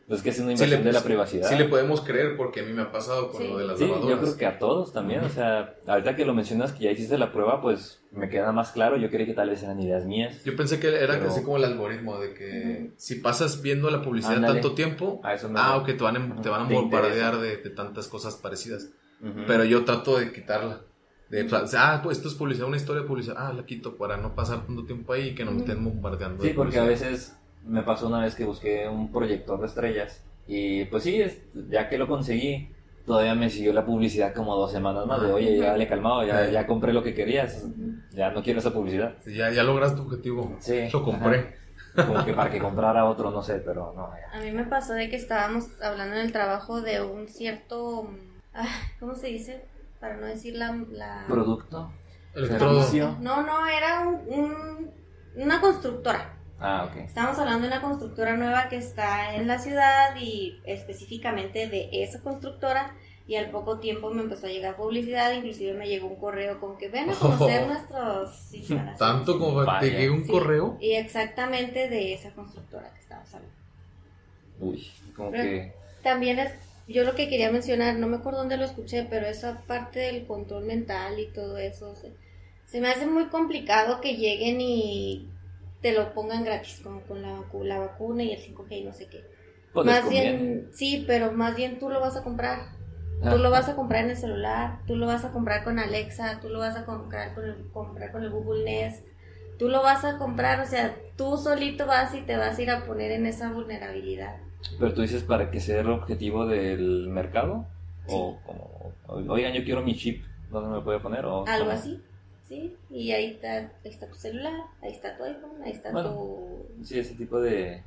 Pues que es una sí invasión le, de la privacidad. sí le podemos creer porque a mí me ha pasado con Sí. lo de las Sí, yo creo que a todos también, o sea, ahorita que lo mencionas que ya hiciste la prueba, pues me queda más claro, yo creí que tal vez eran ideas mías. Yo pensé que era Pero- así como el algoritmo de que si pasas viendo la publicidad Ándale. tanto tiempo, A eso me ah, ok, te van a, te van a bombardear de, de tantas cosas parecidas. Pero yo trato de quitarla. De, o sea, ah, pues esto es publicidad, una historia de publicidad. Ah, la quito para no pasar tanto tiempo ahí y que no me estén bombardeando. Sí, de porque a veces me pasó una vez que busqué un proyector de estrellas y pues sí, es- ya que lo conseguí, todavía me siguió la publicidad como dos semanas más de, oye, ya le calmado, ya, ya compré lo que querías, ya no quiero esa publicidad. Sí, Ya, ya logras tu objetivo. Sí, Lo compré. Como que para que comprara otro, no sé, pero no, ya. A mí me pasó de que estábamos hablando en el trabajo de un cierto, ah, ¿cómo se dice? Para no decir la... la... ¿Producto? Electrodo. Servicio. No, no, era un- un- una constructora. Ah, ok. Estamos hablando de una constructora nueva que está en la ciudad y específicamente de esa constructora. Y al poco tiempo me empezó a llegar publicidad, inclusive me llegó un correo con que ven a [LAUGHS] conocer nuestros instalaciones. Tanto como que te Vaya. llegue un Sí, correo. Y exactamente de esa constructora que estamos hablando. Uy, como Pero- que... También es, yo lo que quería mencionar, no me acuerdo dónde lo escuché, pero esa parte del control mental y todo eso, se, se me hace muy complicado que lleguen y te lo pongan gratis, como con la, vacu- la vacuna y el 5G y no sé qué. Pues más bien, sí, pero más bien tú lo vas a comprar. Ah. Tú lo vas a comprar en el celular, tú lo vas a comprar con Alexa, tú lo vas a comprar con el, comprar con el Google Nest, tú lo vas a comprar, o sea, tú solito vas y te vas a ir a poner en esa vulnerabilidad. Pero tú dices para que sea el objetivo del mercado o como, oigan, yo quiero mi chip, ¿dónde me lo puedo poner? O, Algo ¿cómo? así, ¿sí? Y ahí está, ahí está tu celular, ahí está tu iPhone, ahí está Bueno. tu... Sí, ese tipo de,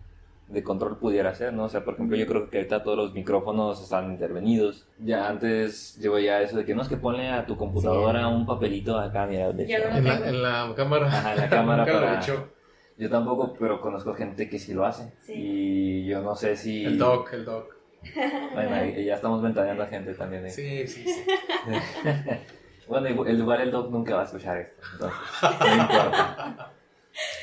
de control pudiera ser, ¿no? O sea, por ejemplo, yo creo que ahorita todos los micrófonos están intervenidos. Ya antes llevo ya eso de que no es que ponle a tu computadora un papelito acá, mira, de hecho. En la, en la cámara. Ajá, en la cámara Nunca lo he para- hecho. Yo tampoco, pero conozco gente que sí lo hace. Sí. Y yo no sé si... El doc, el doc. Bueno, ya estamos ventaneando a gente también. ¿eh? Sí, sí, sí. [LAUGHS] Bueno, igual igual el doc nunca va a escuchar esto, entonces no importa.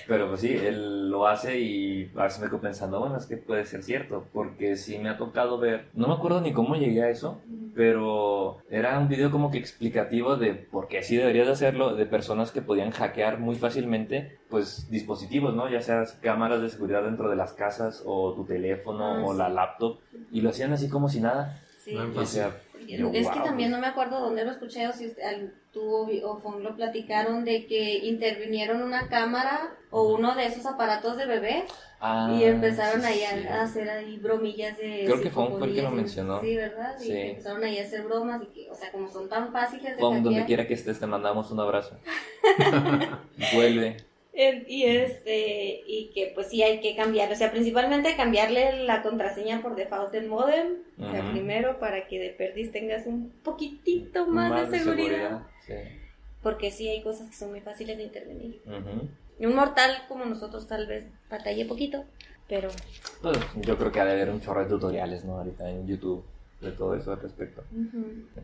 Pero pues sí, él lo hace y a veces me quedo pensando, bueno, es que puede ser cierto, porque sí me ha tocado ver, no me acuerdo ni cómo llegué a eso, pero era un video como que explicativo de por qué sí deberías de hacerlo, de personas que podían hackear muy fácilmente, pues dispositivos, ¿no? Ya sea cámaras de seguridad dentro de las casas o tu teléfono Ah, o sí. la laptop, y lo hacían así como si nada. Sí. No, Y, o sea, yo, es que también no me acuerdo dónde lo escuché o si usted- al- tú o Fon lo platicaron de que intervinieron una cámara o uno de esos aparatos de bebés Ah, y empezaron sí, ahí sí. a, a hacer ahí bromillas de Creo que Fon fue el que lo mencionó. Sí, ¿verdad? Sí. Y empezaron ahí a hacer bromas y que, o sea, como son tan fáciles de Fon, donde quiera que estés, te mandamos un abrazo. [LAUGHS] Vuelve. Y este, y que pues sí hay que cambiar, o sea, principalmente cambiarle la contraseña por default del modem, o sea, primero para que de perdiz tengas un poquitito más, de seguridad. Sí. Porque sí hay cosas que son muy fáciles de intervenir. Ujú. Y un mortal como nosotros tal vez batalle poquito, pero Pues, yo creo que ha de haber un chorro de tutoriales, ¿no? Ahorita en YouTube de todo eso al respecto.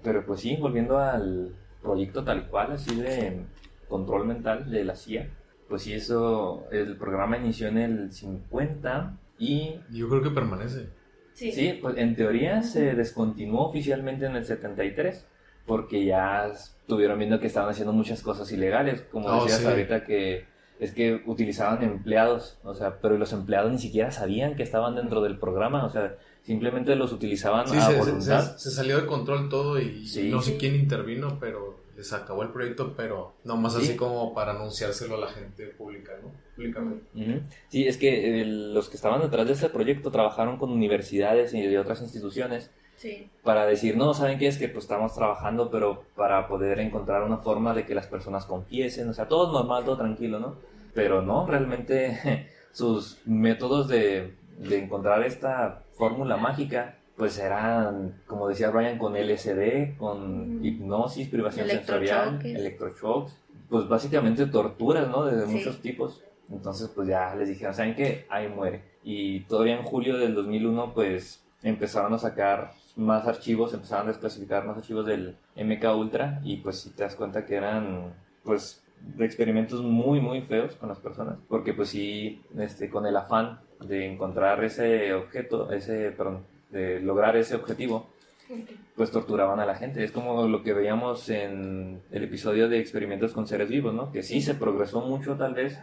Pero pues sí, volviendo al proyecto tal cual, así de control mental de la CIA. Pues sí, eso, el programa inició en el 50 y Yo creo que permanece. sí. Sí, pues en teoría se descontinuó oficialmente en el 73, porque ya estuvieron viendo que estaban haciendo muchas cosas ilegales, como Oh, decías sí. ahorita que es que utilizaban empleados, o sea, pero los empleados ni siquiera sabían que estaban dentro del programa, o sea, simplemente los utilizaban Sí, a se, se- voluntad. se- se salió de control todo y Sí. no sé quién intervino, pero les acabó el proyecto, pero nomás así Sí. como para anunciárselo a la gente pública, ¿no? Públicamente. Sí, es que eh, los que estaban detrás de este proyecto trabajaron con universidades y de otras instituciones Sí. para decir, no, ¿saben qué? Es que pues estamos trabajando, pero para poder encontrar una forma de que las personas confiesen, o sea, todo normal, todo tranquilo, ¿no? Pero no, realmente [LAUGHS] sus métodos de, de encontrar esta fórmula mágica, pues eran, como decía Brian, con LSD, con hipnosis, privación sensorial, electroshocks, pues básicamente torturas, ¿no? De, de Sí. muchos tipos. Entonces, pues ya les dijeron, ¿saben qué? Ahí muere. Y todavía en julio del 2001, pues empezaron a sacar más archivos, empezaron a desclasificar más archivos del MK Ultra y pues si te das cuenta que eran, pues, de experimentos muy, muy feos con las personas. Porque pues sí, este, con el afán de encontrar ese objeto, ese, perdón, de lograr ese objetivo, pues torturaban a la gente. Es como lo que veíamos en el episodio de experimentos con seres vivos, ¿no? Que sí se progresó mucho tal vez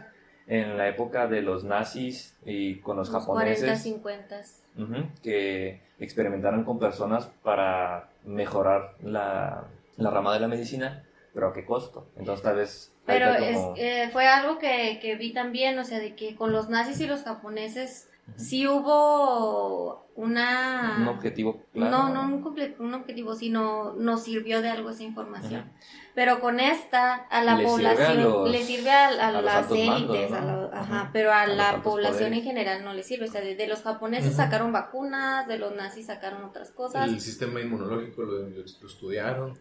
en la época de los nazis y con los, Los 40, japoneses 50. ujú, que experimentaron con personas para mejorar la, la rama de la medicina, pero a qué costo. Entonces tal vez... Pero ahorita es, como- eh, fue algo que, que vi también, o sea, de que con los nazis y los japoneses. Sí hubo una... un objetivo claro. No, no un, un objetivo, sino nos sirvió de algo esa información. Pero con esta, a la Le sirve a población, los- le sirve a, a a los las élites, a ¿no? lo- ajá, pero a, la población poderes. en general no le sirve. O sea, de, de los japoneses sacaron vacunas, de los nazis sacaron otras cosas. El sistema inmunológico lo, lo- lo estudiaron.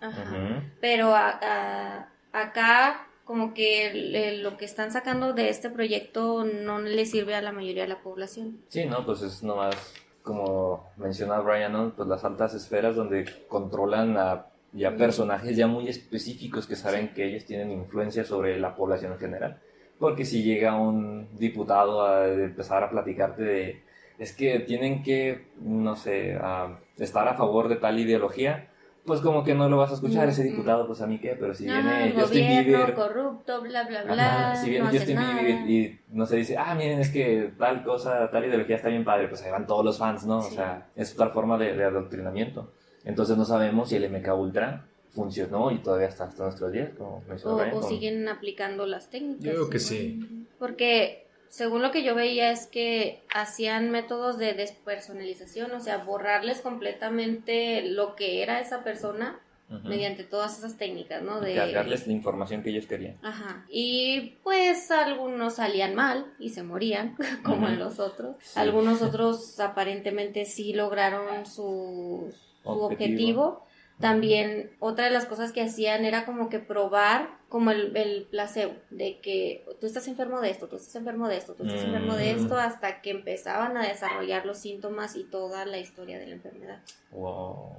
Pero a- a- acá como que lo que están sacando de este proyecto no le sirve a la mayoría de la población. Sí, no, pues es nomás como menciona Brian, ¿no? Pues las altas esferas donde controlan a ya personajes ya muy específicos que saben que ellos tienen influencia sobre la población en general. Porque si llega un diputado a empezar a platicarte de es que tienen que, no sé, a estar a favor de tal ideología, pues como que no lo vas a escuchar ese diputado, pues a mí qué, pero si Ah, viene el Justin gobierno Bieber, corrupto, bla, bla, Ajá, bla. si viene no hace Justin nada. Bieber y no se dice, ah, miren, es que tal cosa, tal ideología está bien padre, pues ahí van todos los fans, ¿no? O sea, es otra forma de, de adoctrinamiento. Entonces no sabemos si el MK Ultra funcionó y todavía está hasta nuestros días, como O, Brian, o con- siguen aplicando las técnicas. Yo digo que ¿no? sí. Porque según lo que yo veía es que hacían métodos de despersonalización, o sea, borrarles completamente lo que era esa persona mediante todas esas técnicas, ¿no? De cargarles la información que ellos querían. Ajá. Y pues algunos salían mal y se morían, [LAUGHS] como Ujú. en los otros. Sí. Algunos otros aparentemente sí lograron su, su Objetivo. objetivo. También otra de las cosas que hacían era como que probar como el, el placebo, de que tú estás enfermo de esto, tú estás enfermo de esto, tú estás enfermo de Mm. esto, hasta que empezaban a desarrollar los síntomas y toda la historia de la enfermedad. Wow.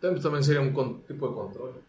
También, también sería un con- tipo de control.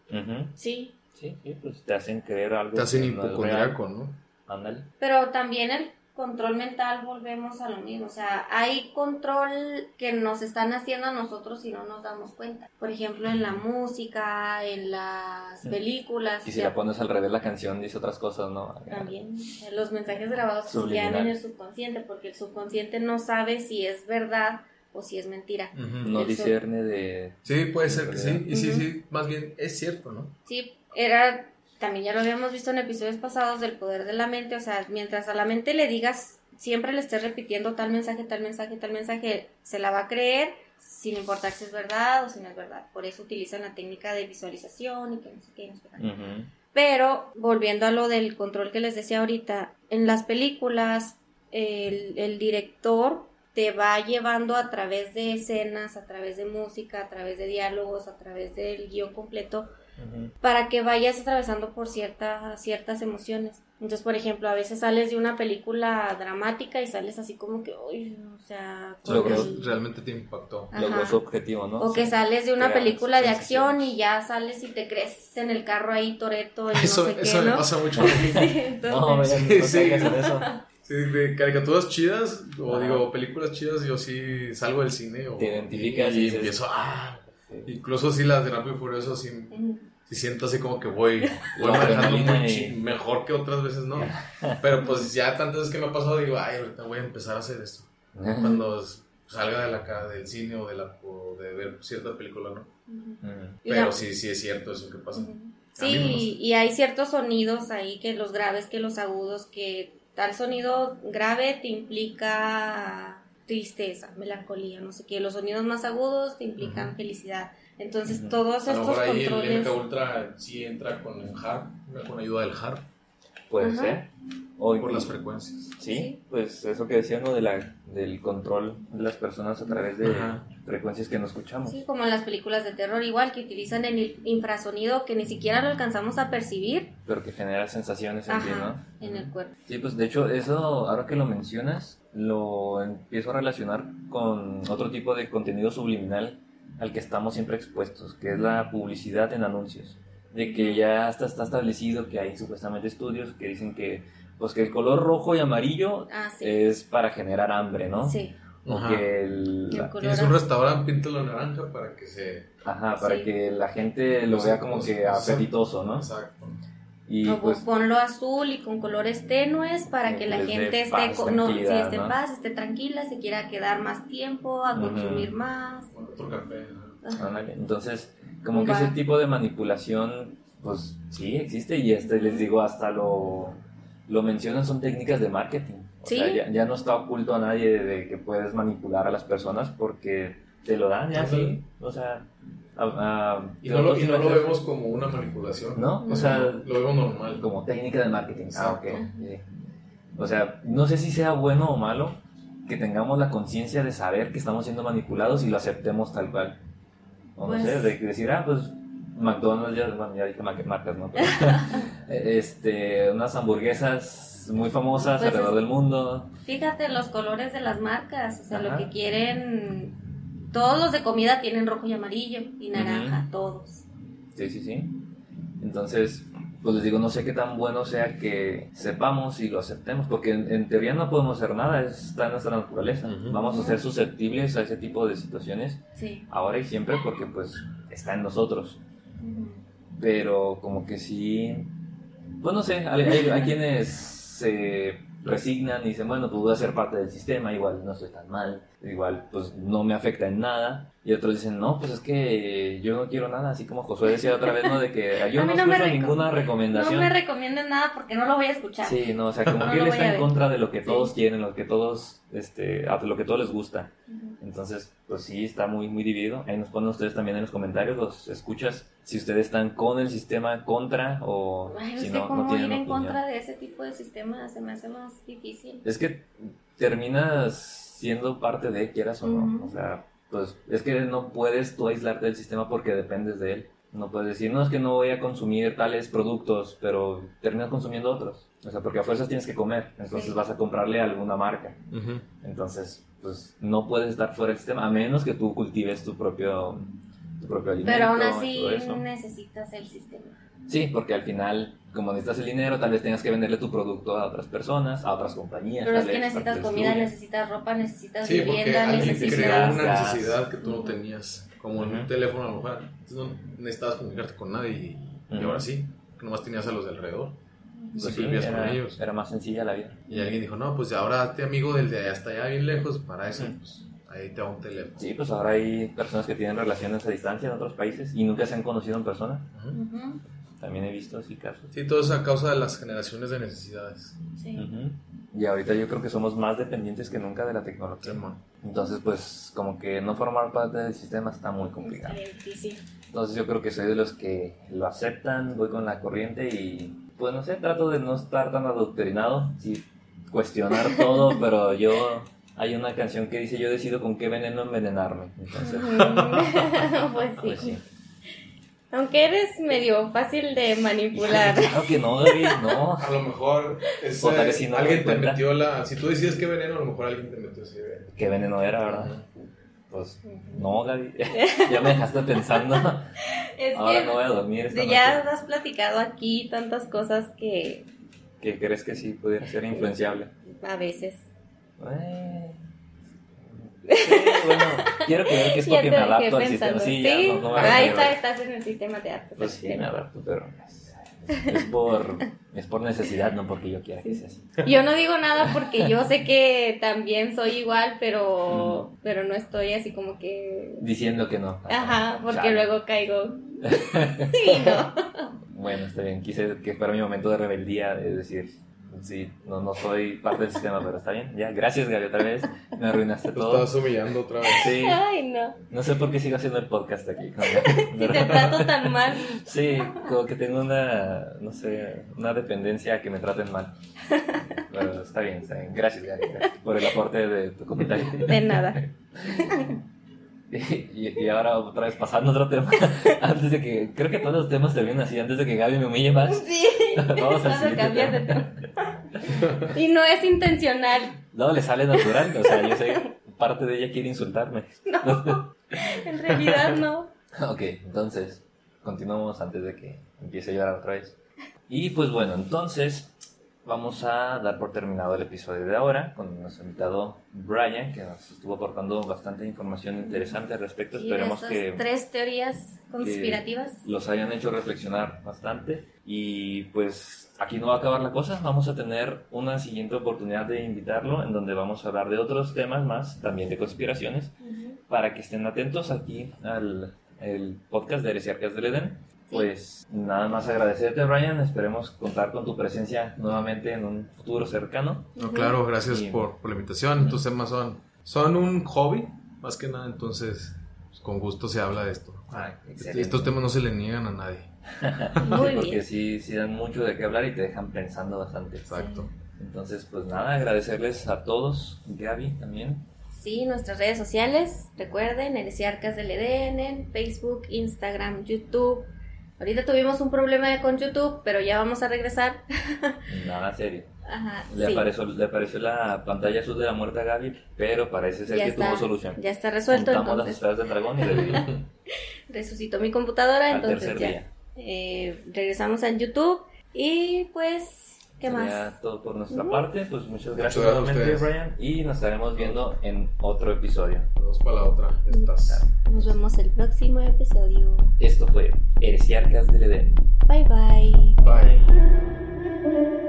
Sí, Sí, sí, pues te hacen creer algo. Te hacen hipocondriaco, ¿no? Ándale. Pero también el control mental volvemos a lo mismo, o sea, hay control que nos están haciendo a nosotros y no nos damos cuenta. Por ejemplo, en la música, en las películas, Y si la pones al revés, la canción dice otras cosas, ¿no? también eh, los mensajes grabados se quedan en el subconsciente, porque el subconsciente no sabe si es verdad o si es mentira. No discierne de... Sí, puede ser que sí. Y sí, sí, más bien es cierto, ¿no? Sí, era, también ya lo habíamos visto en episodios pasados del poder de la mente, o sea, mientras a la mente le digas, siempre le estés repitiendo tal mensaje, tal mensaje, tal mensaje, se la va a creer sin importar si es verdad o si no es verdad. Por eso utilizan la técnica de visualización y que no sé qué. no sé qué. Pero, volviendo a lo del control que les decía ahorita, en las películas, el, el director te va llevando a través de escenas, a través de música, a través de diálogos, a través del guion completo, Para que vayas atravesando por ciertas ciertas emociones. Entonces, por ejemplo, a veces sales de una película dramática y sales así como que, uy, o sea, el- Realmente te impactó. Logró su objetivo, ¿no? o que sales de una película de acción y ya sales y te crees en el carro ahí Toreto y Eso, no sé eso qué, me ¿no? pasa mucho. [LAUGHS] Sí, entonces, No, Sí, no sí. caigas en eso. Sí, de caricaturas chidas, o Ajá. digo, películas chidas, yo sí salgo del cine o, Te identificas y, empiezo a... Sí. Incluso sí las de Rápido y Furioso sí siento así como que voy, voy manejando muy mejor que otras veces, ¿no? [LAUGHS] Pero pues ya tantas veces que me ha pasado, digo, ay, ahorita voy a empezar a hacer esto. Cuando salga de la ca- del cine o de, la, o de ver cierta película, ¿no? Pero sí, sí es cierto eso que pasa. Sí, no y hay ciertos sonidos ahí, que los graves, que los agudos, que tal sonido grave te implica tristeza, melancolía, no sé qué. Los sonidos más agudos te implican Ujú. felicidad. Entonces, Ujú. todos A lo estos mejor ahí el controles... MK Ultra sí entra con el harp, con ayuda del harp, Puede Ajá. ser. O por incluso- las frecuencias. Sí, Sí. pues eso que decían, ¿no? De la, del control de las personas a través de Ajá. frecuencias que no escuchamos. Sí, como en las películas de terror, igual que utilizan el in- infrasonido que ni siquiera lo alcanzamos a percibir Pero que genera sensaciones en ti, ¿no? en el cuerpo. Sí, pues de hecho eso, ahora que lo mencionas, lo empiezo a relacionar con otro tipo de contenido subliminal al que estamos siempre expuestos, que es la publicidad en anuncios. De que ya está, está establecido que hay supuestamente estudios que dicen que, pues que el color rojo y amarillo Ah, sí. es para generar hambre, ¿no? Sí. O Ajá. que el, El Tienes un restaurante, píntalo naranja para que se... ajá, para Sí. que la gente lo vea como que apetitoso, ¿no? Exacto. Y o pues ponlo azul y con colores tenues para Sí, que la dé gente esté, no, sí, tranquilidad, esté en ¿no? paz, esté tranquila, se quiera quedar más tiempo, a consumir más. Bueno, otro café. Entonces, como que ese tipo de manipulación, pues sí existe y este les digo, hasta lo, lo mencionan, son técnicas de marketing. O Sí. sea, ya, ya no está oculto a nadie de que puedes manipular a las personas porque te lo dan ya así. O sea, a- a- Y no, lo, y no lo entonces, vemos como una manipulación. ¿No? O sea, Lo vemos normal. como técnica de marketing. Ah, ok. Exacto. sí. O sea, no sé si sea bueno o malo que tengamos la conciencia de saber que estamos siendo manipulados y lo aceptemos tal cual. O Pues- no sé, de decir, ah, pues McDonald's, ya, bueno, ya dije ma- marcas, ¿no? Pero, [LAUGHS] este, unas hamburguesas muy famosas Pues alrededor es- del mundo. Fíjate los colores de las marcas, o sea, lo que quieren, todos los de comida tienen rojo y amarillo y naranja, todos. Sí, sí, sí. Entonces, pues les digo, no sé qué tan bueno sea que sepamos y lo aceptemos, porque en, en teoría no podemos hacer nada, está en nuestra naturaleza. Vamos a ser susceptibles a ese tipo de situaciones Sí. ahora y siempre porque pues está en nosotros. Pero como que sí, pues no sé, hay, hay- hay quienes se resignan y dicen, bueno, pues voy a ser parte del sistema, igual no estoy tan mal, igual pues no me afecta en nada. Y otros dicen, no, pues es que yo no quiero nada, así como Josué decía otra vez, ¿no? De que [LAUGHS] yo no no escucho ninguna No recomendación. me recomienden nada porque no lo voy a escuchar. Sí, no, o sea, como No que él está en contra de lo que Sí. todos quieren, lo que todos, este, a lo que todos les gusta. Entonces, pues sí, está muy, muy dividido. Ahí nos ponen ustedes también en los comentarios, los escuchas, si ustedes están con el sistema, contra o Ay, si no, no tienen ir en opinión. contra de ese tipo de sistemas se me hace más difícil. Es que terminas siendo parte de, quieras o no. O sea, pues es que no puedes tú aislarte del sistema porque dependes de él. No puedes decir, no, es que no voy a consumir tales productos, pero terminas consumiendo otros. O sea, porque a fuerzas tienes que comer, entonces Sí. vas a comprarle a alguna marca. Entonces, pues no puedes estar fuera del sistema a menos que tú cultives tu propio, tu propio alimento. Pero aún así necesitas el sistema. Sí, porque al final, como necesitas el dinero, tal vez tengas que venderle tu producto a otras personas, a otras compañías. Pero es que necesitas comida, necesitas ropa, necesitas Sí, porque vivienda, alguien necesitas... creó una necesidad que tú no tenías. Como en un teléfono a lo mejor. Entonces no necesitabas comunicarte con nadie y, ahora sí. Que nomás tenías a los de alrededor. Y Pues sí, vivías con era, ellos. era más sencilla la vida. Y alguien dijo, no, pues ahora hazte amigo del de allá hasta allá bien lejos. Para eso, pues ahí te va un teléfono. Sí, pues ahora hay personas que tienen relaciones a distancia en otros países y nunca se han conocido en persona. Ujú, También he visto así casos. Sí, todo eso a causa de las generaciones de necesidades. sí. Y ahorita yo creo que somos más dependientes que nunca de la tecnología. Entonces, pues, como que no formar parte del sistema está muy complicado. Está difícil. Entonces, yo creo que soy de los que lo aceptan, voy con la corriente y, pues, no sé, trato de no estar tan adoctrinado, sí, cuestionar [LAUGHS] todo, pero yo. Hay una canción que dice: Yo decido con qué veneno envenenarme. Entonces, [LAUGHS] pues sí. [LAUGHS] pues sí. Aunque eres medio fácil de manipular. Claro que no, David, no. A lo mejor ese- O tal vez si no alguien te metió la... Si tú decides qué veneno, a lo mejor alguien te metió ese veneno. Qué veneno era, ¿verdad? Pues, no, David. [LAUGHS] ya me dejaste pensando. Es Ahora que no voy a dormir esta ya noche. has platicado aquí tantas cosas que ¿Qué crees que sí pudiera ser influenciable? a veces. Eh, sí, bueno, quiero creer que es porque te me adapto al sistema. Sí, ya, no, no me Ahí está, estás en el sistema de arte. Pues sí, me adapto, pero es, es por, [LAUGHS] es por necesidad, no porque yo quiera que sea así. Yo no digo nada porque yo sé que [LAUGHS] también soy igual, pero, pero no estoy así como que... Diciendo que no. Ajá, porque Chale. luego caigo. [LAUGHS] y no. Bueno, está bien. Quise que fuera mi momento de rebeldía, de decir, sí, no, no soy parte del sistema, pero está bien. Ya, gracias, Gaby, otra vez. Me arruinaste Te todo. estás humillando otra vez. Sí, Ay, no. no sé por qué sigo haciendo el podcast aquí. [LAUGHS] Si te trato tan mal. Sí, como que tengo una, no sé, una dependencia a que me traten mal. Pero está bien, está bien. Gracias, Gaby, gracias por el aporte de tu comentario. De nada. [LAUGHS] [LAUGHS] Y, y ahora otra vez pasando a otro tema. [LAUGHS] Antes de que, creo que todos los temas terminan así, antes de que Gaby me humille más. Sí. [LAUGHS] Vamos a cambiar de tema. Y no es intencional. No, le sale natural, o sea, yo sé, parte de ella quiere insultarme. En realidad no. Ok, entonces, continuamos antes de que empiece a llorar otra vez. Y pues bueno, entonces vamos a dar por terminado el episodio de ahora con nuestro invitado Brian, que nos estuvo aportando bastante información interesante al respecto. Y Esperemos que tres teorías conspirativas. los hayan hecho reflexionar bastante. Y pues aquí no va a acabar la cosa, vamos a tener una siguiente oportunidad de invitarlo en donde vamos a hablar de otros temas más, también de conspiraciones, para que estén atentos aquí al el podcast de Heresiarcas del Edén. Pues nada más agradecerte, Brian. Esperemos contar con tu presencia nuevamente en un futuro cercano. No, claro, gracias por, por la invitación. Estos temas son, son un hobby, más que nada, entonces pues, con gusto se habla de esto. Estos temas no se le niegan a nadie. [LAUGHS] Muy Porque bien. sí, sí dan mucho de qué hablar y te dejan pensando bastante. Exacto. Entonces, pues nada, agradecerles a todos, Gaby también. Sí, nuestras redes sociales, recuerden, Heresiarcas del Edén, en Facebook, Instagram, YouTube. Ahorita tuvimos un problema con YouTube, pero ya vamos a regresar. [LAUGHS] Nada serio. Ajá, Le, sí. apareció, le apareció la pantalla azul de la muerte a Gaby, pero parece ser ya que está, tuvo solución. ya está resuelto, Juntamos las entonces esferas del dragón y revivió [LAUGHS] resucitó mi computadora, al entonces ya. día. Eh, regresamos a YouTube y pues, ¿qué más? Todo por nuestra parte. Pues muchas gracias Muchas gracias a nuevamente, ustedes. Brian. Y nos estaremos viendo en otro episodio. Vamos para la otra. Estás. Nos vemos el próximo episodio. Esto fue Heresiarcas del Edén. Bye bye. Bye.